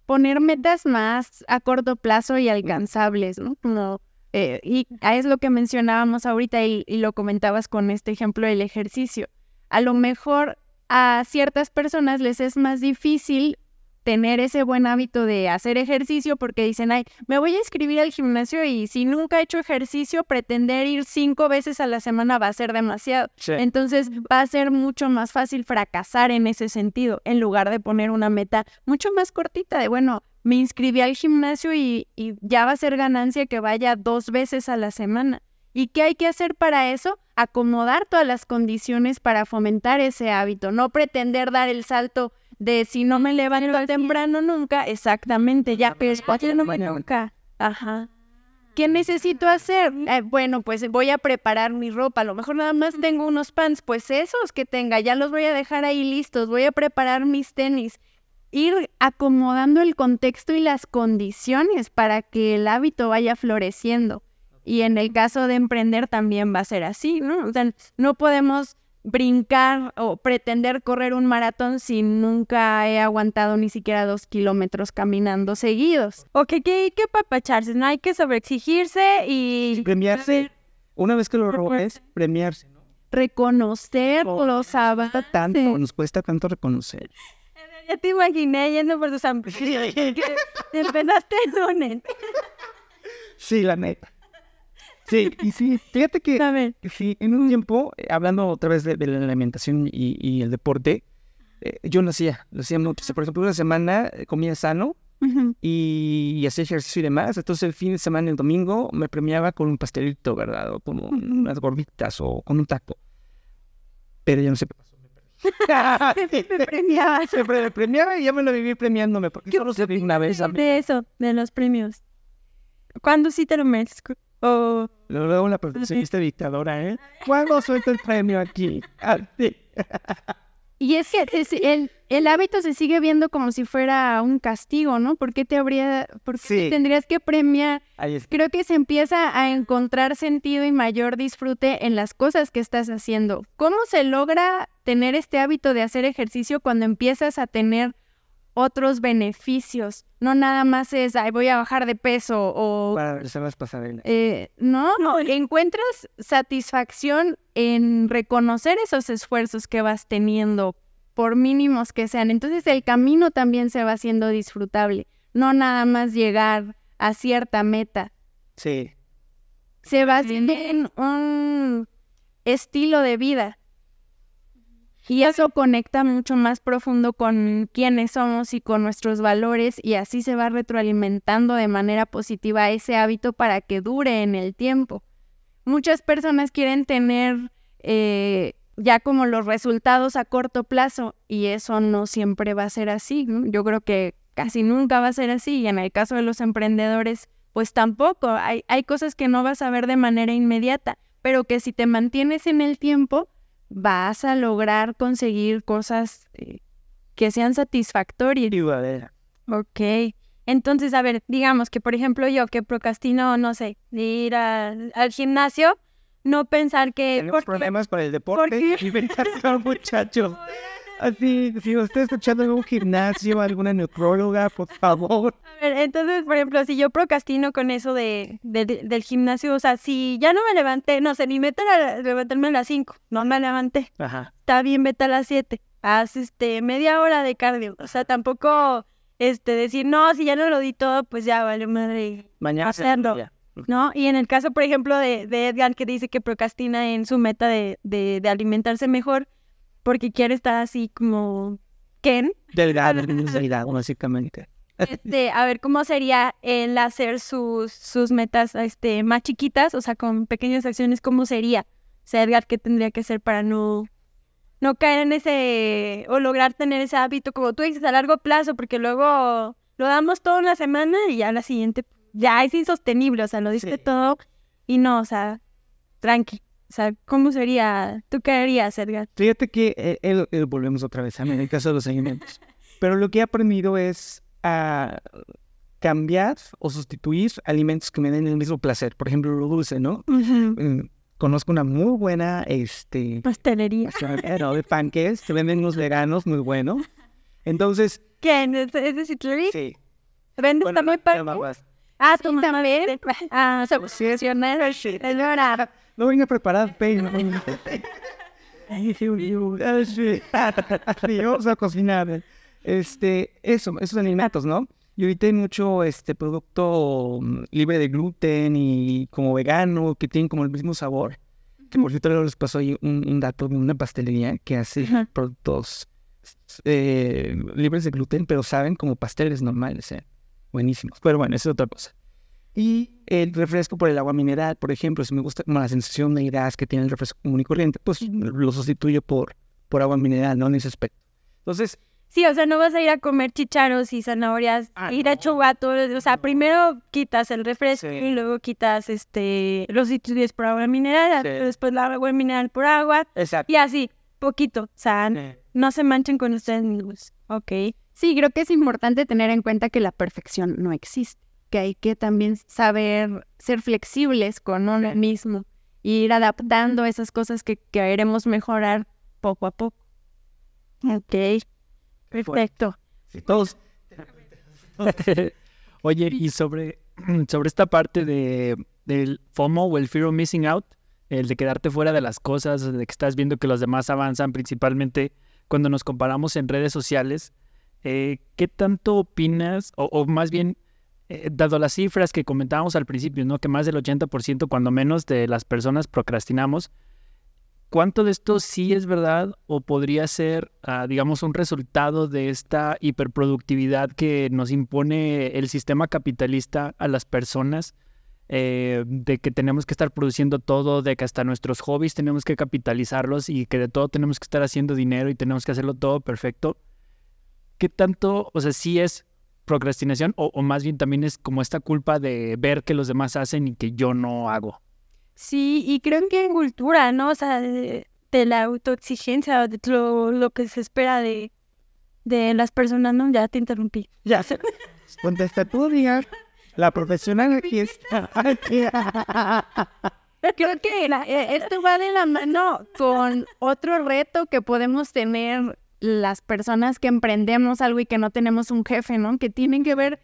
Poner metas más a corto plazo y alcanzables, ¿no? Como eh, y es lo que mencionábamos ahorita y, y, lo comentabas con este ejemplo del ejercicio. A lo mejor a ciertas personas les es más difícil tener ese buen hábito de hacer ejercicio porque dicen, ay, me voy a inscribir al gimnasio y si nunca he hecho ejercicio, pretender ir cinco veces a la semana va a ser demasiado. Entonces va a ser mucho más fácil fracasar en ese sentido, en lugar de poner una meta mucho más cortita de, bueno, me inscribí al gimnasio y, y ya va a ser ganancia que vaya dos veces a la semana. ¿Y qué hay que hacer para eso? Acomodar todas las condiciones para fomentar ese hábito, no pretender dar el salto de si no me levanto temprano nunca, exactamente, ya, pero no me nunca. Ajá. ¿Qué necesito hacer? Eh, bueno, pues voy a preparar mi ropa. A lo mejor nada más tengo unos pants, pues esos que tenga, ya los voy a dejar ahí listos. Voy a preparar mis tenis. Ir acomodando el contexto y las condiciones para que el hábito vaya floreciendo. Y en el caso de emprender también va a ser así, ¿no? O sea, no podemos brincar o pretender correr un maratón si nunca he aguantado ni siquiera dos kilómetros caminando seguidos. O que hay que papacharse, no hay que sobreexigirse y... Premiarse. Una vez que lo robes, premiarse, ¿no? Reconocer los avances. Tanto, nos cuesta tanto reconocer. Ya te imaginé yendo por tus hamburguesas. Te empezaste el. Sí, la neta. Sí, y sí, fíjate que A ver. sí, en un tiempo, eh, hablando otra vez de, de la alimentación y, y el deporte, eh, yo lo hacía, lo hacía mucho. O sea, por ejemplo, una semana eh, comía sano y, y hacía ejercicio y demás. Entonces el fin de semana, el domingo, me premiaba con un pastelito, ¿verdad? O con un- unas gorditas o con un taco. Pero ya no sé qué. Me perdí. Me premiabas. Se pre- premiaba y ya me lo viví premiándome porque solo se vi una vez a mí. De eso, de los premios. ¿Cuándo sí te lo merezco? O Luego la profesionista dictadora, ¿eh? ¿Cuándo suelto el premio aquí? Ah, sí. Y es que es- el, el hábito se sigue viendo como si fuera un castigo, ¿no? ¿Por qué te habría, por qué te Sí. tendrías que premiar? Creo que se empieza a encontrar sentido y mayor disfrute en las cosas que estás haciendo. ¿Cómo se logra tener este hábito de hacer ejercicio cuando empiezas a tener otros beneficios? No nada más es, ay, voy a bajar de peso o Para regresar las pasarelas. eh, no, encuentras satisfacción en reconocer esos esfuerzos que vas teniendo, por mínimos que sean. Entonces el camino también se va haciendo disfrutable, no nada más llegar a cierta meta. Sí. Se va haciendo en un estilo de vida. Y eso conecta mucho más profundo con quiénes somos y con nuestros valores y así se va retroalimentando de manera positiva ese hábito para que dure en el tiempo. Muchas personas quieren tener eh, ya como los resultados a corto plazo y eso no siempre va a ser así. Yo creo que casi nunca va a ser así y en el caso de los emprendedores pues tampoco. Hay, hay cosas que no vas a ver de manera inmediata, pero que si te mantienes en el tiempo vas a lograr conseguir cosas eh, que sean satisfactorias. Y duradera. Ok. Entonces, a ver, digamos que, por ejemplo, yo que procrastino, no sé, de ir al, al gimnasio, no pensar que... Tenemos ¿por qué? problemas con el deporte y alimentación, muchachos. Así, si usted está escuchando algún gimnasio, alguna nutrióloga, por favor. A ver, entonces, por ejemplo, si yo procrastino con eso de, de- de- del gimnasio, o sea, si ya no me levanté, no sé, ni meta a levantarme a las 5, no me levanté, Ajá. está bien, vete a las 7, haz este, media hora de cardio, o sea, tampoco, este, decir, no, si ya no lo di todo, pues ya vale madre, Mañana. Hacerlo. ya. ¿no? Y en el caso, por ejemplo, de, de Edgar, que dice que procrastina en su meta de, de, de alimentarse mejor, porque quiere estar así como Ken, Delgado, delgado, básicamente. este, a ver cómo sería el hacer sus, sus metas este, más chiquitas, o sea, con pequeñas acciones, ¿cómo sería? O sea, Edgar, ¿qué tendría que hacer para no, no caer en ese, o lograr tener ese hábito, como tú dices, a largo plazo, porque luego lo damos toda una semana y ya la siguiente ya es insostenible, o sea, lo diste Sí. todo y no, o sea, tranqui. O sea, ¿cómo sería? ¿Tú qué harías, Edgar? Fíjate que eh, eh, eh, volvemos otra vez a mí, en el caso de los alimentos. Pero lo que he aprendido es a cambiar o sustituir alimentos que me den el mismo placer. Por ejemplo, lo dulce, ¿no? Mm, Conozco una muy buena, este, Pastelería. no, de panques, que venden unos veganos muy buenos. Entonces, ¿Quién? ¿Es, es de Citlali? sí. ¿Vendes Bueno, también no, pan? no, más. Ah, tú también. Ah, se posicionaron. Señora. No venga preparado, pero Vamos a cocinar. Este, eso, esos alimentos, ¿no? Y ahorita hay mucho este producto mm, libre de gluten y como vegano, que tienen como el mismo sabor. Que por cierto les pasó ahí un, un dato de una pastelería que hace productos eh, libres de gluten, pero saben como pasteles normales, ¿eh? Buenísimos. Pero bueno, esa es otra cosa. Y el refresco por el agua mineral, por ejemplo, si me gusta como la sensación de gas que tiene el refresco común y corriente, pues lo sustituyo por, por agua mineral, ¿no? En ese aspecto. Entonces, Sí, o sea, no vas a ir a comer chicharos y zanahorias, Ah, ir a no. chugato, o sea, primero quitas el refresco Sí. y luego quitas este los sustituyes por agua mineral, Sí. después la agua mineral por agua exacto. y así, poquito, o sea, no se manchen con ustedes mismos. Ok. Sí, creo que es importante tener en cuenta que la perfección no existe, que hay que también saber ser flexibles con uno mismo, e ir adaptando esas cosas que queremos mejorar poco a poco. Ok. Perfecto. si todos, Oye, y sobre, sobre esta parte de, del FOMO o el Fear of Missing Out, el de quedarte fuera de las cosas, de que estás viendo que los demás avanzan, principalmente cuando nos comparamos en redes sociales, eh, ¿qué tanto opinas, o, o más bien, eh, dado las cifras que comentábamos al principio, ¿no? que más del 80%, cuando menos, de las personas procrastinamos, ¿cuánto de esto sí es verdad o podría ser, ah, digamos, un resultado de esta hiperproductividad que nos impone el sistema capitalista a las personas? eh, de que tenemos que estar produciendo todo, de que hasta nuestros hobbies tenemos que capitalizarlos y que de todo tenemos que estar haciendo dinero y tenemos que hacerlo todo perfecto. ¿Qué tanto, o sea, sí es procrastinación o, o más bien también es como esta culpa de ver que los demás hacen y que yo no hago? Sí, y creo que en cultura, ¿no? O sea, de, de la autoexigencia, de lo, lo que se espera de, de las personas, ¿no? Ya te interrumpí. Ya, contesta tú, diga. La profesional aquí está. Creo que la- eh, esto va de la mano con otro reto que podemos tener las personas que emprendemos algo y que no tenemos un jefe, ¿no? Que tienen que ver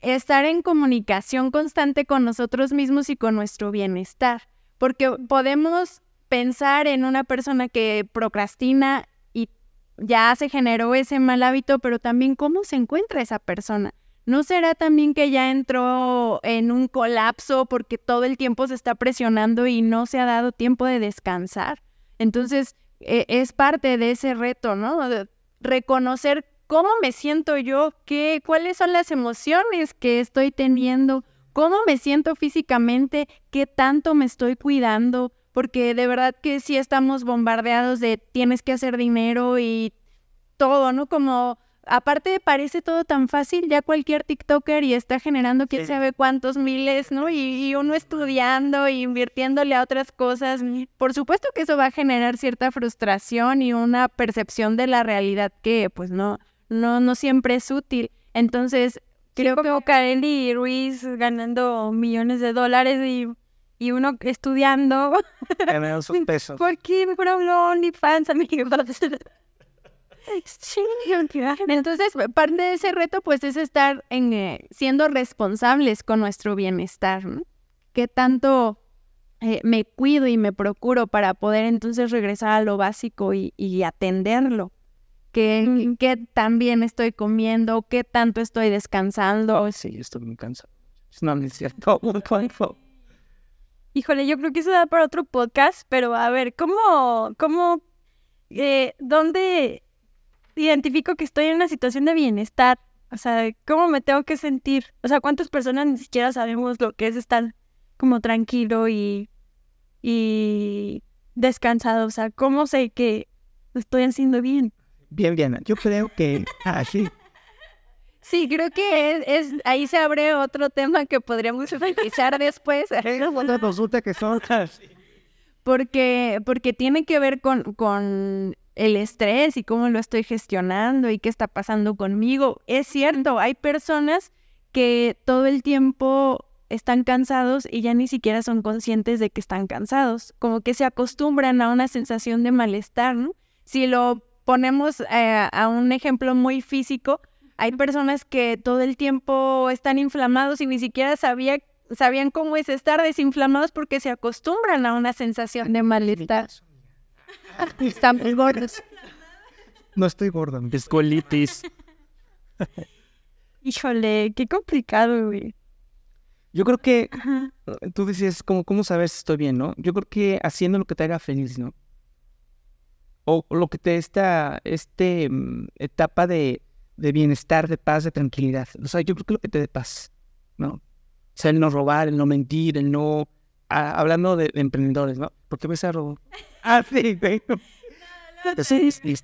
estar en comunicación constante con nosotros mismos y con nuestro bienestar. Porque podemos pensar en una persona que procrastina y ya se generó ese mal hábito, pero también cómo se encuentra esa persona. ¿No será también que ya entró en un colapso porque todo el tiempo se está presionando y no se ha dado tiempo de descansar? Entonces, es parte de ese reto, ¿no? De reconocer cómo me siento yo, qué, cuáles son las emociones que estoy teniendo, cómo me siento físicamente, qué tanto me estoy cuidando, porque de verdad que sí estamos bombardeados de tienes que hacer dinero y todo, ¿no? Como aparte parece todo tan fácil, ya cualquier TikToker y está generando quién Sí. sabe cuántos miles, ¿no? Y, y uno estudiando y invirtiéndole a otras cosas. Por supuesto que eso va a generar cierta frustración y una percepción de la realidad que pues no, no, no siempre es útil. Entonces, creo que Como Kareli Ruiz ganando millones de dólares y, y uno estudiando. Ganaron sus pesos. ¿Por qué mejor hablo OnlyFans, amigo? Entonces, parte de ese reto, pues, es estar en, eh, siendo responsables con nuestro bienestar, ¿no? ¿Qué tanto eh, me cuido y me procuro para poder entonces regresar a lo básico y, y atenderlo? ¿Qué, ¿Qué tan bien estoy comiendo? ¿Qué tanto estoy descansando? Sí, estoy muy cansado. No, no es cierto. Híjole, yo creo que eso da para otro podcast, pero a ver, ¿cómo, cómo, eh, dónde identifico que estoy en una situación de bienestar? O sea, ¿cómo me tengo que sentir? O sea, ¿cuántas personas ni siquiera sabemos lo que es estar como tranquilo y, y descansado? O sea, ¿cómo sé que lo estoy haciendo bien? Bien, Diana. Yo creo que. Ah, sí. Sí, creo que es, es- ahí se abre otro tema que podríamos analizar después. Resulta que son. porque, porque tiene que ver con, con el estrés y cómo lo estoy gestionando y qué está pasando conmigo. Es cierto, hay personas que todo el tiempo están cansados y ya ni siquiera son conscientes de que están cansados, como que se acostumbran a una sensación de malestar, ¿no? Si lo ponemos eh, a un ejemplo muy físico, hay personas que todo el tiempo están inflamados y ni siquiera sabía, sabían cómo es estar desinflamados porque se acostumbran a una sensación de malestar. Están muy gordos. No estoy gordo. amigo. Escolitis. Híjole, qué complicado, güey. Yo creo que Ajá. tú dices, como, ¿cómo saber si estoy bien, no? Yo creo que haciendo lo que te haga feliz, ¿no? O, o lo que te esta este, mm, etapa de, de bienestar, de paz, de tranquilidad. O sea, yo creo que lo que te dé paz, ¿no? O sea, el no robar, el no mentir, el no... ah, hablando de, de emprendedores, ¿no? ¿Por qué ves a robar? Ah, sí. Sí, sí,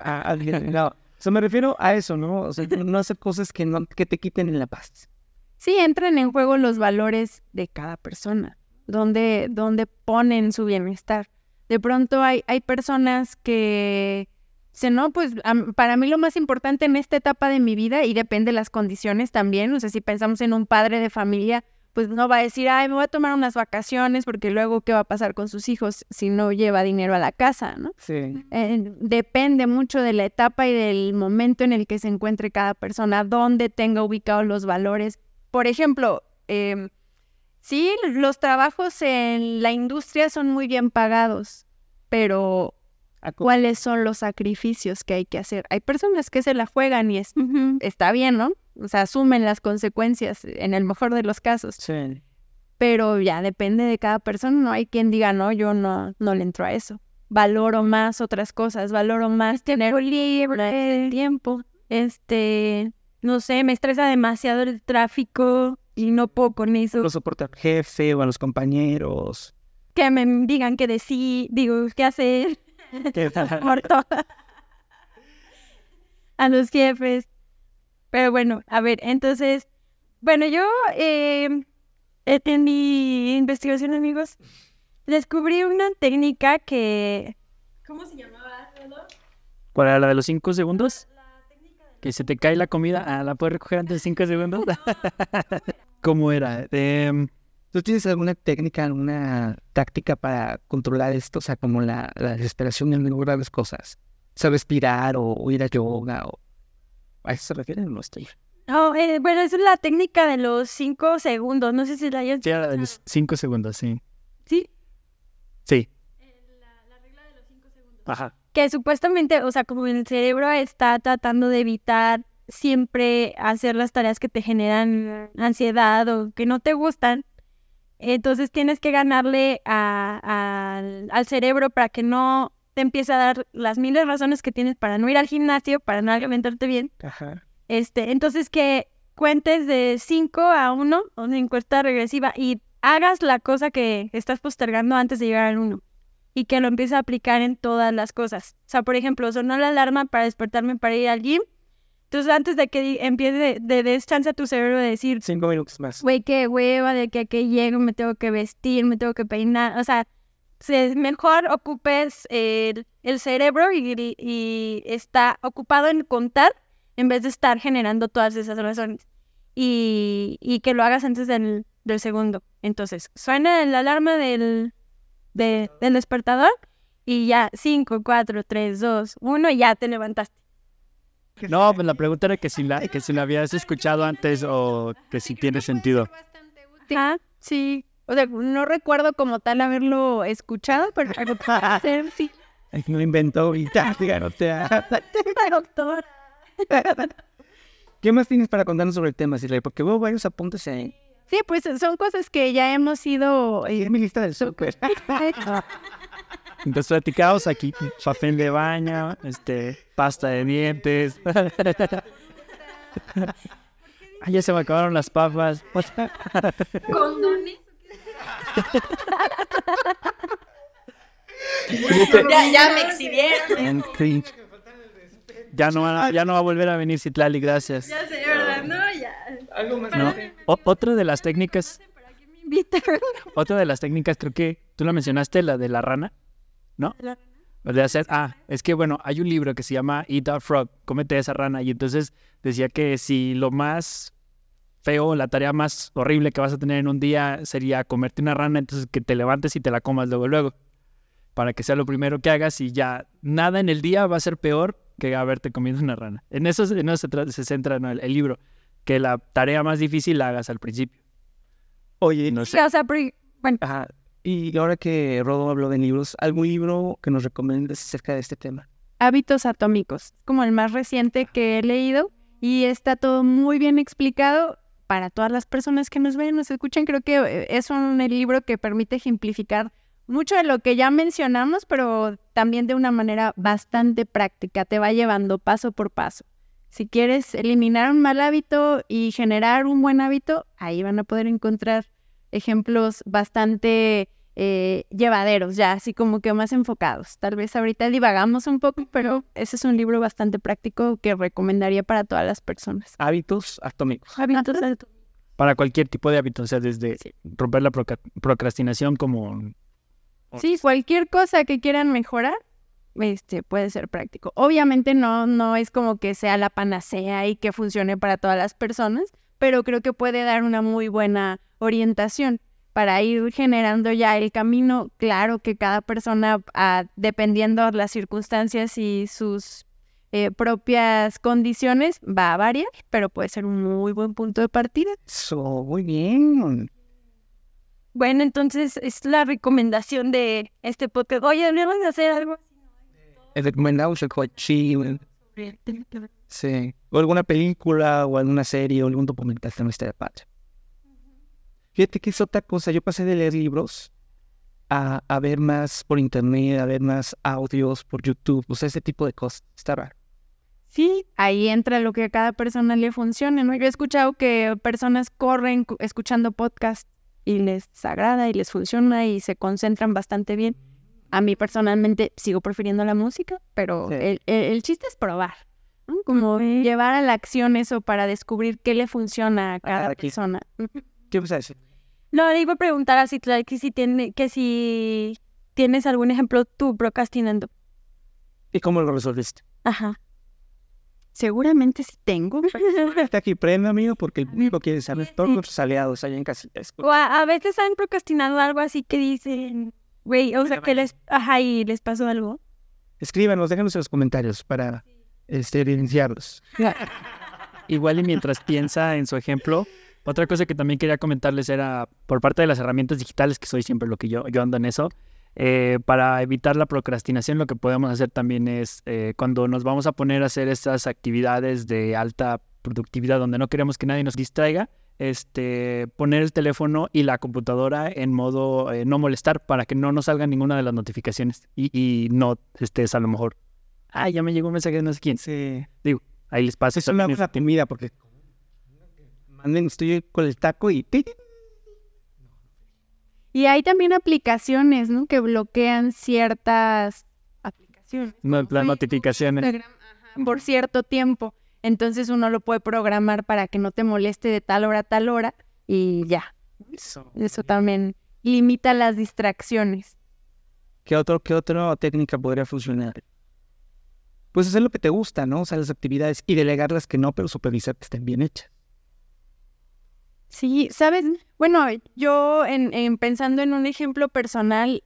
ah, ah, no. O sea, me refiero a eso, ¿no? O sea, no hacer cosas que, no, que te quiten en la paz. Sí, entran en juego los valores de cada persona, donde, donde ponen su bienestar. De pronto hay, hay personas que dicen, no, pues para mí lo más importante en esta etapa de mi vida, y depende de las condiciones también, o sea, si pensamos en un padre de familia, pues no va a decir, ay, me voy a tomar unas vacaciones, porque luego, ¿qué va a pasar con sus hijos si no lleva dinero a la casa, no? Sí. Eh, depende mucho de la etapa y del momento en el que se encuentre cada persona, dónde tenga ubicados los valores. Por ejemplo, em, sí, los trabajos en la industria son muy bien pagados, pero cuáles son los sacrificios que hay que hacer. Hay personas que se la juegan y es, está bien, ¿no? O sea, asumen las consecuencias en el mejor de los casos, Sí. pero ya depende de cada persona, no hay quien diga, no, yo no, no le entro a eso. Valoro más otras cosas, valoro más tener libre tiempo. Este, no sé, me estresa demasiado el tráfico y no puedo con eso. No soporta al jefe o a los compañeros. Que me digan qué decir, digo, qué hacer. Muerto. a los jefes. Pero bueno, a ver, entonces, bueno, yo eh, en mi investigación, amigos, descubrí una técnica que... ¿Cómo se llamaba? Rodo? ¿Cuál era la de los cinco segundos? Que se te cae la comida. Ah, ¿la puedes recoger antes de cinco segundos? ¿Cómo era? Em, ¿Tú tienes alguna técnica, alguna táctica para controlar esto? O sea, como la, la desesperación en lograr las cosas. O sea, respirar o, o ir a yoga o... ¿A eso se refiere o no estoy? No, eh, bueno, esa es la técnica de los cinco segundos. No sé si la hayas sí, la de los cinco segundos, sí. Sí, Sí. Ajá. que supuestamente, o sea, como el cerebro está tratando de evitar siempre hacer las tareas que te generan ansiedad o que no te gustan, entonces tienes que ganarle a- al- al cerebro para que no te empiece a dar las miles de razones que tienes para no ir al gimnasio, para no alimentarte bien. Ajá. Este, entonces que cuentes de 5 a 1, o una encuesta regresiva, y hagas la cosa que estás postergando antes de llegar al 1. Y que lo empieces a aplicar en todas las cosas. O sea, por ejemplo, sonó la alarma para despertarme para ir al gym. Entonces, antes de que empiece, de des chance a tu cerebro de decir, Cinco minutos más. güey, qué hueva, de que aquí llego, me tengo que vestir, me tengo que peinar. O sea, se- mejor ocupes el, el cerebro y, y- y está ocupado en contar en vez de estar generando todas esas razones. Y, y que lo hagas antes del, del segundo. Entonces, suena la alarma del, de- del despertador y ya, 5, 4, 3, 2, 1, y ya te levantaste. No, pues la pregunta era que si la, que si la habías escuchado antes o que si tiene sentido. Ajá. Sí, o sea, no recuerdo como tal haberlo escuchado, pero algo que hacer, sí. No inventó ahorita. Doctor. ¿Qué más tienes para contarnos sobre el tema, Silvia? Porque veo varios apuntes en... Sí, pues son cosas que ya hemos ido... Es mi lista del súper. Entonces platicamos aquí papel de baño, este, pasta de dientes. Ay, ya se me acabaron las papas. ¿Condones? Ya, ya me exhibieron. Cringe. Ya no, va, ya no va a volver a venir Citlali, gracias. Ya sé, ¿verdad? No, ya. Algo más. No. O- otra de las técnicas, otra de las técnicas, creo que tú la mencionaste, la de la rana, ¿no? De hacer, ah, es que bueno, hay un libro que se llama Eat a Frog, cómete esa rana, y entonces decía que si lo más feo, la tarea más horrible que vas a tener en un día sería comerte una rana, entonces que te levantes y te la comas luego, luego, para que sea lo primero que hagas y ya nada en el día va a ser peor que haberte comido una rana. En eso, en eso se, tra- se centra ¿no? el, el libro, que la tarea más difícil la hagas al principio. Oye, No Sí, sé. o sea, pero- bueno, Ajá. Y ahora que Rodo habló de libros, ¿algún libro que nos recomiendes acerca de este tema? Hábitos atómicos, como el más reciente que he leído y está todo muy bien explicado para todas las personas que nos ven, nos escuchan. Creo que eh, es un libro que permite ejemplificar mucho de lo que ya mencionamos, pero también de una manera bastante práctica. Te va llevando paso por paso. Si quieres eliminar un mal hábito y generar un buen hábito, ahí van a poder encontrar ejemplos bastante eh, llevaderos, ya así como que más enfocados. Tal vez ahorita divagamos un poco, pero ese es un libro bastante práctico que recomendaría para todas las personas. Hábitos atómicos. hábitos de- Para cualquier tipo de hábito, o sea, desde romper la procrastinación como... Sí, cualquier cosa que quieran mejorar, este puede ser práctico. Obviamente no, no es como que sea la panacea y que funcione para todas las personas, pero creo que puede dar una muy buena orientación para ir generando ya el camino. Claro que cada persona, ah, dependiendo de las circunstancias y sus eh, propias condiciones, va a variar, pero puede ser un muy buen punto de partida. Eso, muy bien. Bueno, entonces es la recomendación de este podcast. Oye, deberíamos de hacer algo. recomendamos el coche. Sí. O alguna película o alguna serie o algún documental también estaría padre. Fíjate que es otra cosa. Yo pasé de leer libros a, a ver más por internet, a ver más audios por YouTube, o sea, ese tipo de cosas. Está raro. Sí, ahí entra lo que a cada persona le funcione, ¿no? Yo he escuchado que personas corren cu- escuchando podcast y les agrada y les funciona y se concentran bastante bien. A mí personalmente sigo prefiriendo la música, pero Sí. el, el- el chiste es probar, ¿no? Como llevar a la acción eso para descubrir qué le funciona a cada persona. ¿Qué vas a decir? No, le iba a preguntar a Citlali que si tiene, que si tienes algún ejemplo tú procrastinando. ¿Y cómo lo resolviste? Ajá. Seguramente sí tengo. Está aquí premio, amigo, porque el público quiere saber todos nuestros aliados allá en casa. O a, a veces han procrastinado algo así que dicen, güey, o sea, que les, ajá, y les pasó algo. Escríbanos, déjanos en los comentarios para este, evidenciarlos. Igual y mientras piensa en su ejemplo, otra cosa que también quería comentarles era por parte de las herramientas digitales, que soy siempre lo que yo, yo ando en eso, eh, para evitar la procrastinación lo que podemos hacer también es eh, cuando nos vamos a poner a hacer estas actividades de alta productividad donde no queremos que nadie nos distraiga, este, poner el teléfono y la computadora en modo eh, no molestar para que no nos salga ninguna de las notificaciones y, y no estés a lo mejor, ah, ya me llegó un mensaje de no sé quién. Sí. Ahí les pasa. Es una comida porque manden, estoy con el taco y. Y hay también aplicaciones, ¿no? Que bloquean ciertas aplicaciones. No, las notificaciones. Instagram, ajá, por cierto tiempo. Entonces uno lo puede programar para que no te moleste de tal hora a tal hora y ya. Eso. Eso también limita las distracciones. ¿Qué, otro, ¿Qué otra técnica podría funcionar? Pues hacer lo que te gusta, ¿no? O sea, las actividades y delegar las que no, pero supervisar que estén bien hechas. Sí, ¿sabes? Bueno, yo en, en pensando en un ejemplo personal,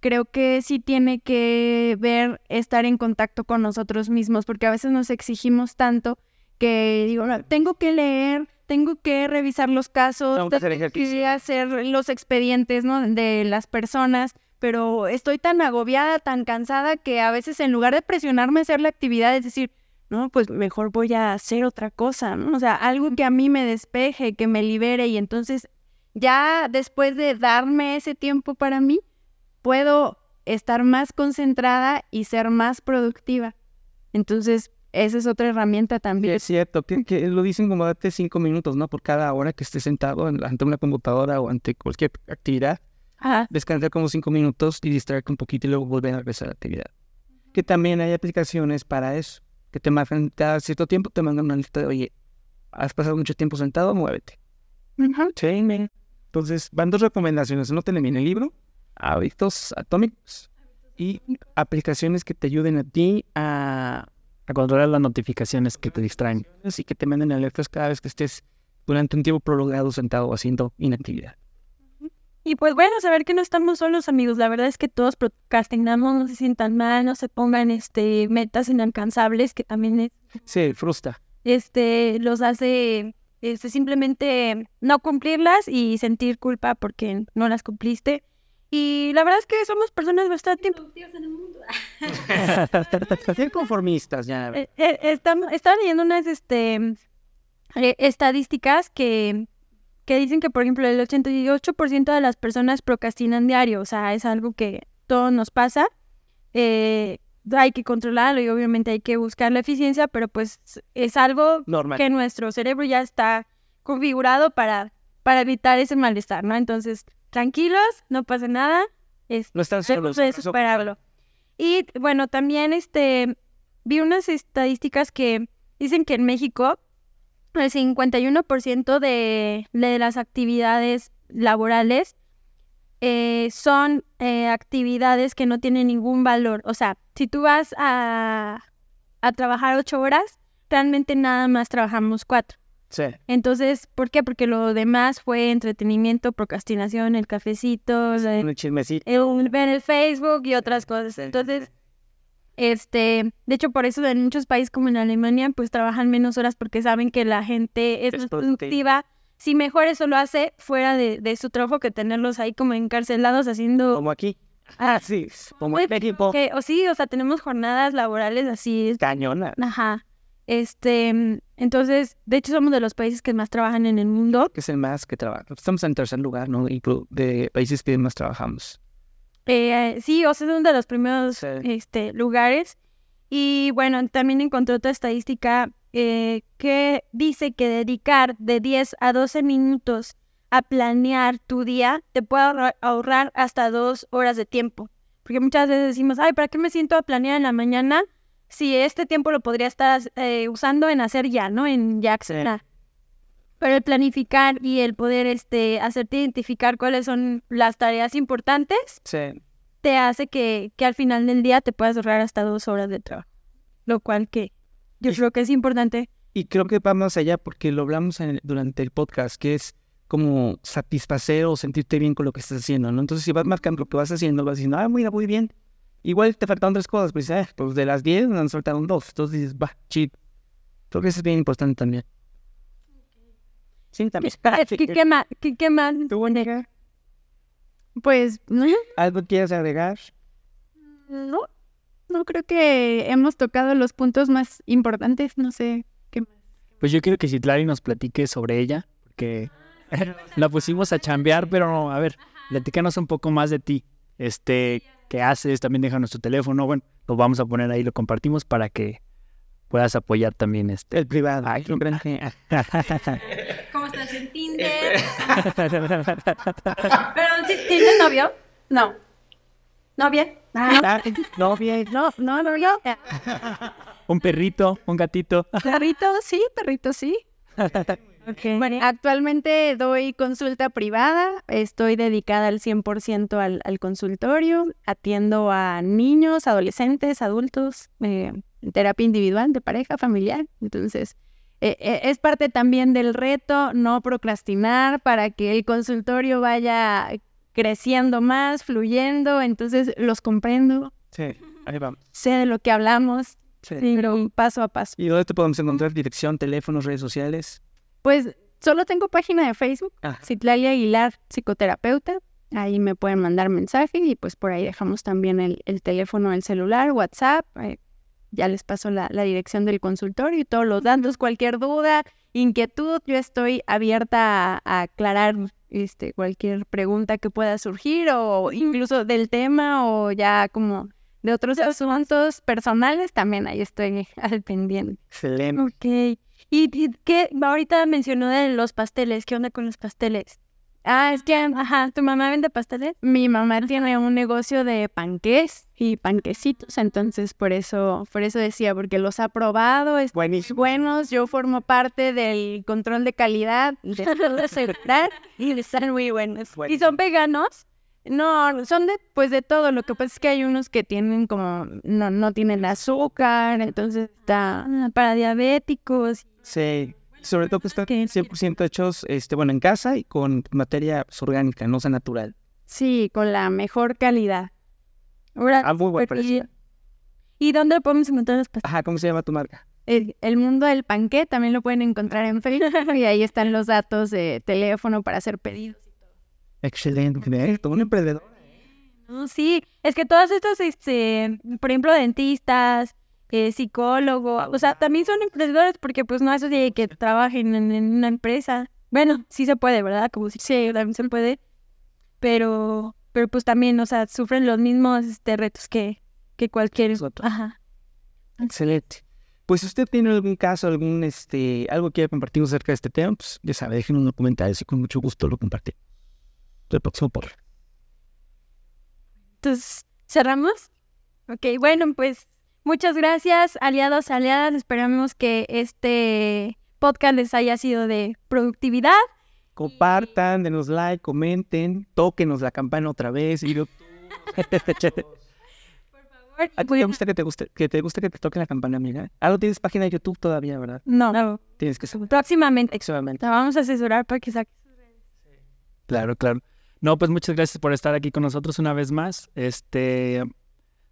creo que sí tiene que ver estar en contacto con nosotros mismos, porque a veces nos exigimos tanto que digo, "No, tengo que leer, tengo que revisar los casos, Tengo que hacer tengo ejercicio". que hacer los expedientes, ¿no? De las personas, pero estoy tan agobiada, tan cansada que a veces en lugar de presionarme a hacer la actividad, es decir, no, pues mejor voy a hacer otra cosa, ¿no? O sea, algo que a mí me despeje, que me libere y entonces ya después de darme ese tiempo para mí, puedo estar más concentrada y ser más productiva. Entonces, esa es otra herramienta Sí, también. es cierto, que, que lo dicen como date cinco minutos, ¿no? Por cada hora que estés sentado en- ante una computadora o ante cualquier actividad, Ajá. descansar como cinco minutos y distraerte un poquito y luego volver a regresar a la actividad. Que también hay aplicaciones para eso, que te mandan cada cierto tiempo, te mandan una lista de, oye, has pasado mucho tiempo sentado, muévete. Entonces, van dos recomendaciones, no en el libro, hábitos atómicos y aplicaciones que te ayuden a ti a A controlar las notificaciones que te distraen. y que te manden alertas cada vez que estés durante un tiempo prolongado sentado haciendo inactividad. Y pues bueno, saber que no estamos solos, amigos. La verdad es que todos procrastinamos, no se sientan mal, no se pongan este metas inalcanzables, que también es- Sí, frustra. este los hace este, simplemente no cumplirlas y sentir culpa porque no las cumpliste. Y la verdad es que somos personas bastante conformistas ya. Eh, eh, estam- estaba leyendo unas este, eh, estadísticas que, que dicen que, por ejemplo, el 88% de las personas procrastinan diario. O sea, es algo que todo nos pasa. Eh, hay que controlarlo y obviamente hay que buscar la eficiencia, pero pues es algo Normal. que nuestro cerebro ya está configurado para, para evitar ese malestar, ¿no? Entonces, tranquilos, no pasa nada. Es, No están solos. de superarlo. Y bueno, también este vi unas estadísticas que dicen que en México el 51% de, de las actividades laborales eh, son eh, actividades que no tienen ningún valor. O sea, si tú vas a, a trabajar ocho horas, realmente nada más trabajamos cuatro. Sí. Entonces, ¿por qué? Porque lo demás fue entretenimiento, procrastinación, el cafecito, Un chismecito. el ver el Facebook y otras cosas. Entonces, este, de hecho, por eso en muchos países como en Alemania, pues trabajan menos horas porque saben que la gente es, Es más productiva. Si mejor eso lo hace fuera de, de su trabajo que tenerlos ahí como encarcelados haciendo Como aquí. Ah, sí, como equipo. Que, o sí, o sea, tenemos jornadas laborales así. Cañona. Ajá. Este, entonces, de hecho somos de los países que más trabajan en el mundo. Que es el más que trabaja. Estamos en tercer lugar, ¿no? Y de países que más trabajamos. Eh, sí, o sea, es uno de los primeros Sí. este, lugares. Y bueno, también encontré otra estadística eh, que dice que dedicar de 10 a 12 minutos a planear tu día te puede ahorra- ahorrar hasta dos horas de tiempo. Porque muchas veces decimos, ay, ¿para qué me siento a planear en la mañana si este tiempo lo podría estar eh, usando en hacer ya, ¿no? En ya accionar. Pero el planificar y el poder este, hacerte identificar cuáles son las tareas importantes Sí. te hace que, que al final del día te puedas ahorrar hasta dos horas de trabajo. Lo cual que yo creo que es importante. Y creo que va más allá porque lo hablamos en el- durante el podcast, que es como satisfacer o sentirte bien con lo que estás haciendo, ¿no? Entonces, si vas marcando lo que vas haciendo, vas diciendo, ah, mira, muy bien. Igual te faltan tres cosas, pues, eh, pues de las 10 nos faltaron dos. Entonces dices, va, chill. Creo que eso es bien importante también. Sí, también. ¿Qué, qué, qué más? ¿Qué, qué más? ¿Tú, Mónica, Pues no, ¿Algo quieres agregar? no, no creo que hemos tocado los puntos más importantes, no sé qué más. Pues yo quiero que Citlali nos platique sobre ella, porque la pusimos a chambear, pero a ver, platícanos un poco más de ti. Este, ¿qué haces? También déjanos tu teléfono. Bueno, lo vamos a poner ahí, lo compartimos para que puedas apoyar también este. El privado. Ay, no en Tinder? ¿Pero tienes novio? No, ¿Novia? Ah, no, bien. no, no, no, no. un perrito, un gatito. Perrito, sí, perrito, sí. Bueno, actualmente doy consulta privada, estoy dedicada al 100% al, al consultorio, atiendo a niños, adolescentes, adultos, eh, en terapia individual, de pareja, familiar. Entonces, eh, eh, es parte también del reto no procrastinar para que el consultorio vaya creciendo más, fluyendo. Entonces, los comprendo, Sí, ahí vamos. sé de lo que hablamos, Sí. pero paso a paso. ¿Y dónde te podemos encontrar? Dirección, teléfonos, redes sociales. Pues solo tengo página de Facebook, Ah. Citlalia Aguilar, psicoterapeuta. Ahí me pueden mandar mensaje y pues por ahí dejamos también el, el teléfono, el celular, WhatsApp. eh, ya les paso la, la dirección del consultorio y todos los datos, cualquier duda, inquietud, yo estoy abierta a, a aclarar este, cualquier pregunta que pueda surgir o incluso del tema o ya como de otros asuntos personales, también ahí estoy al pendiente. Excelente. Ok. ¿Y, y qué? Ahorita mencionó de los pasteles. ¿Qué onda con los pasteles? Ah, es que Ajá, ¿tu mamá vende pasteles? Mi mamá tiene un negocio de panqués y panquecitos, entonces por eso, por eso decía, porque los ha probado, es Buenísimo. buenos, yo formo parte del control de calidad de asegurar y están muy buenos. ¿Y son veganos? No, son de, pues de todo, lo que pasa es que hay unos que tienen como, no, no tienen azúcar, entonces está, para diabéticos. Sí. Sobre todo que están Ok. 100% hechos, este, bueno, en casa y con materia orgánica, no sea natural. sí, con la mejor calidad. Ahora, Ah, muy buen pues, precio. ¿Y dónde podemos encontrar los pasteles? Ajá, ¿cómo se llama tu marca? El, el mundo del panqué también lo pueden encontrar en Facebook y ahí están los datos de teléfono para hacer pedidos. Excelente. ¿eh? Todo un emprendedor. No, sí, es que todas estas, este, por ejemplo, dentistas, eh, psicólogos, o sea, también son emprendedores porque pues no eso de que trabajen en, en una empresa. Bueno, sí se puede, ¿verdad? Como si sí, también se puede, pero, pero pues también, o sea, sufren los mismos este, retos que, que cualquier Nosotros. Ajá. Excelente. Pues si usted tiene algún caso, algún, este, algo que quiera compartir acerca de este tema, pues ya sabe, déjenos en los comentarios y con mucho gusto lo compartimos. El próximo por. Entonces, ¿cerramos? Ok, bueno, pues muchas gracias, aliados, aliadas. Esperamos que este podcast les haya sido de productividad. Compartan, denos like, comenten, tóquenos la campana otra vez. Y yo- ¿A ti te gusta que te guste, que te guste que te toquen la campana, amiga? Ah, no tienes página de YouTube todavía, ¿verdad? No, no, Tienes que próximamente. Próximamente. La vamos a asesorar para que saque. Claro, claro. No, pues muchas gracias por estar aquí con nosotros una vez más. Este,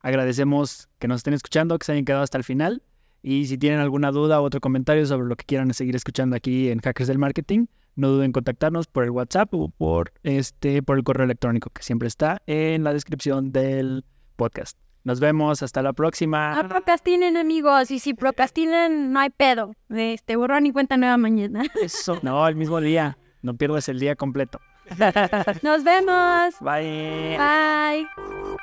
agradecemos que nos estén escuchando, que se hayan quedado hasta el final. Y si tienen alguna duda o otro comentario sobre lo que quieran seguir escuchando aquí en Hackers del Marketing, no duden en contactarnos por el WhatsApp o por, este, por el correo electrónico que siempre está en la descripción del podcast. Nos vemos, hasta la próxima. No procrastinen, amigos. Y si procrastinan, no hay pedo. Este, borrón y cuenta nueva mañana. Eso. No, el mismo día. No pierdas el día completo. Nos vemos. Bye. Bye.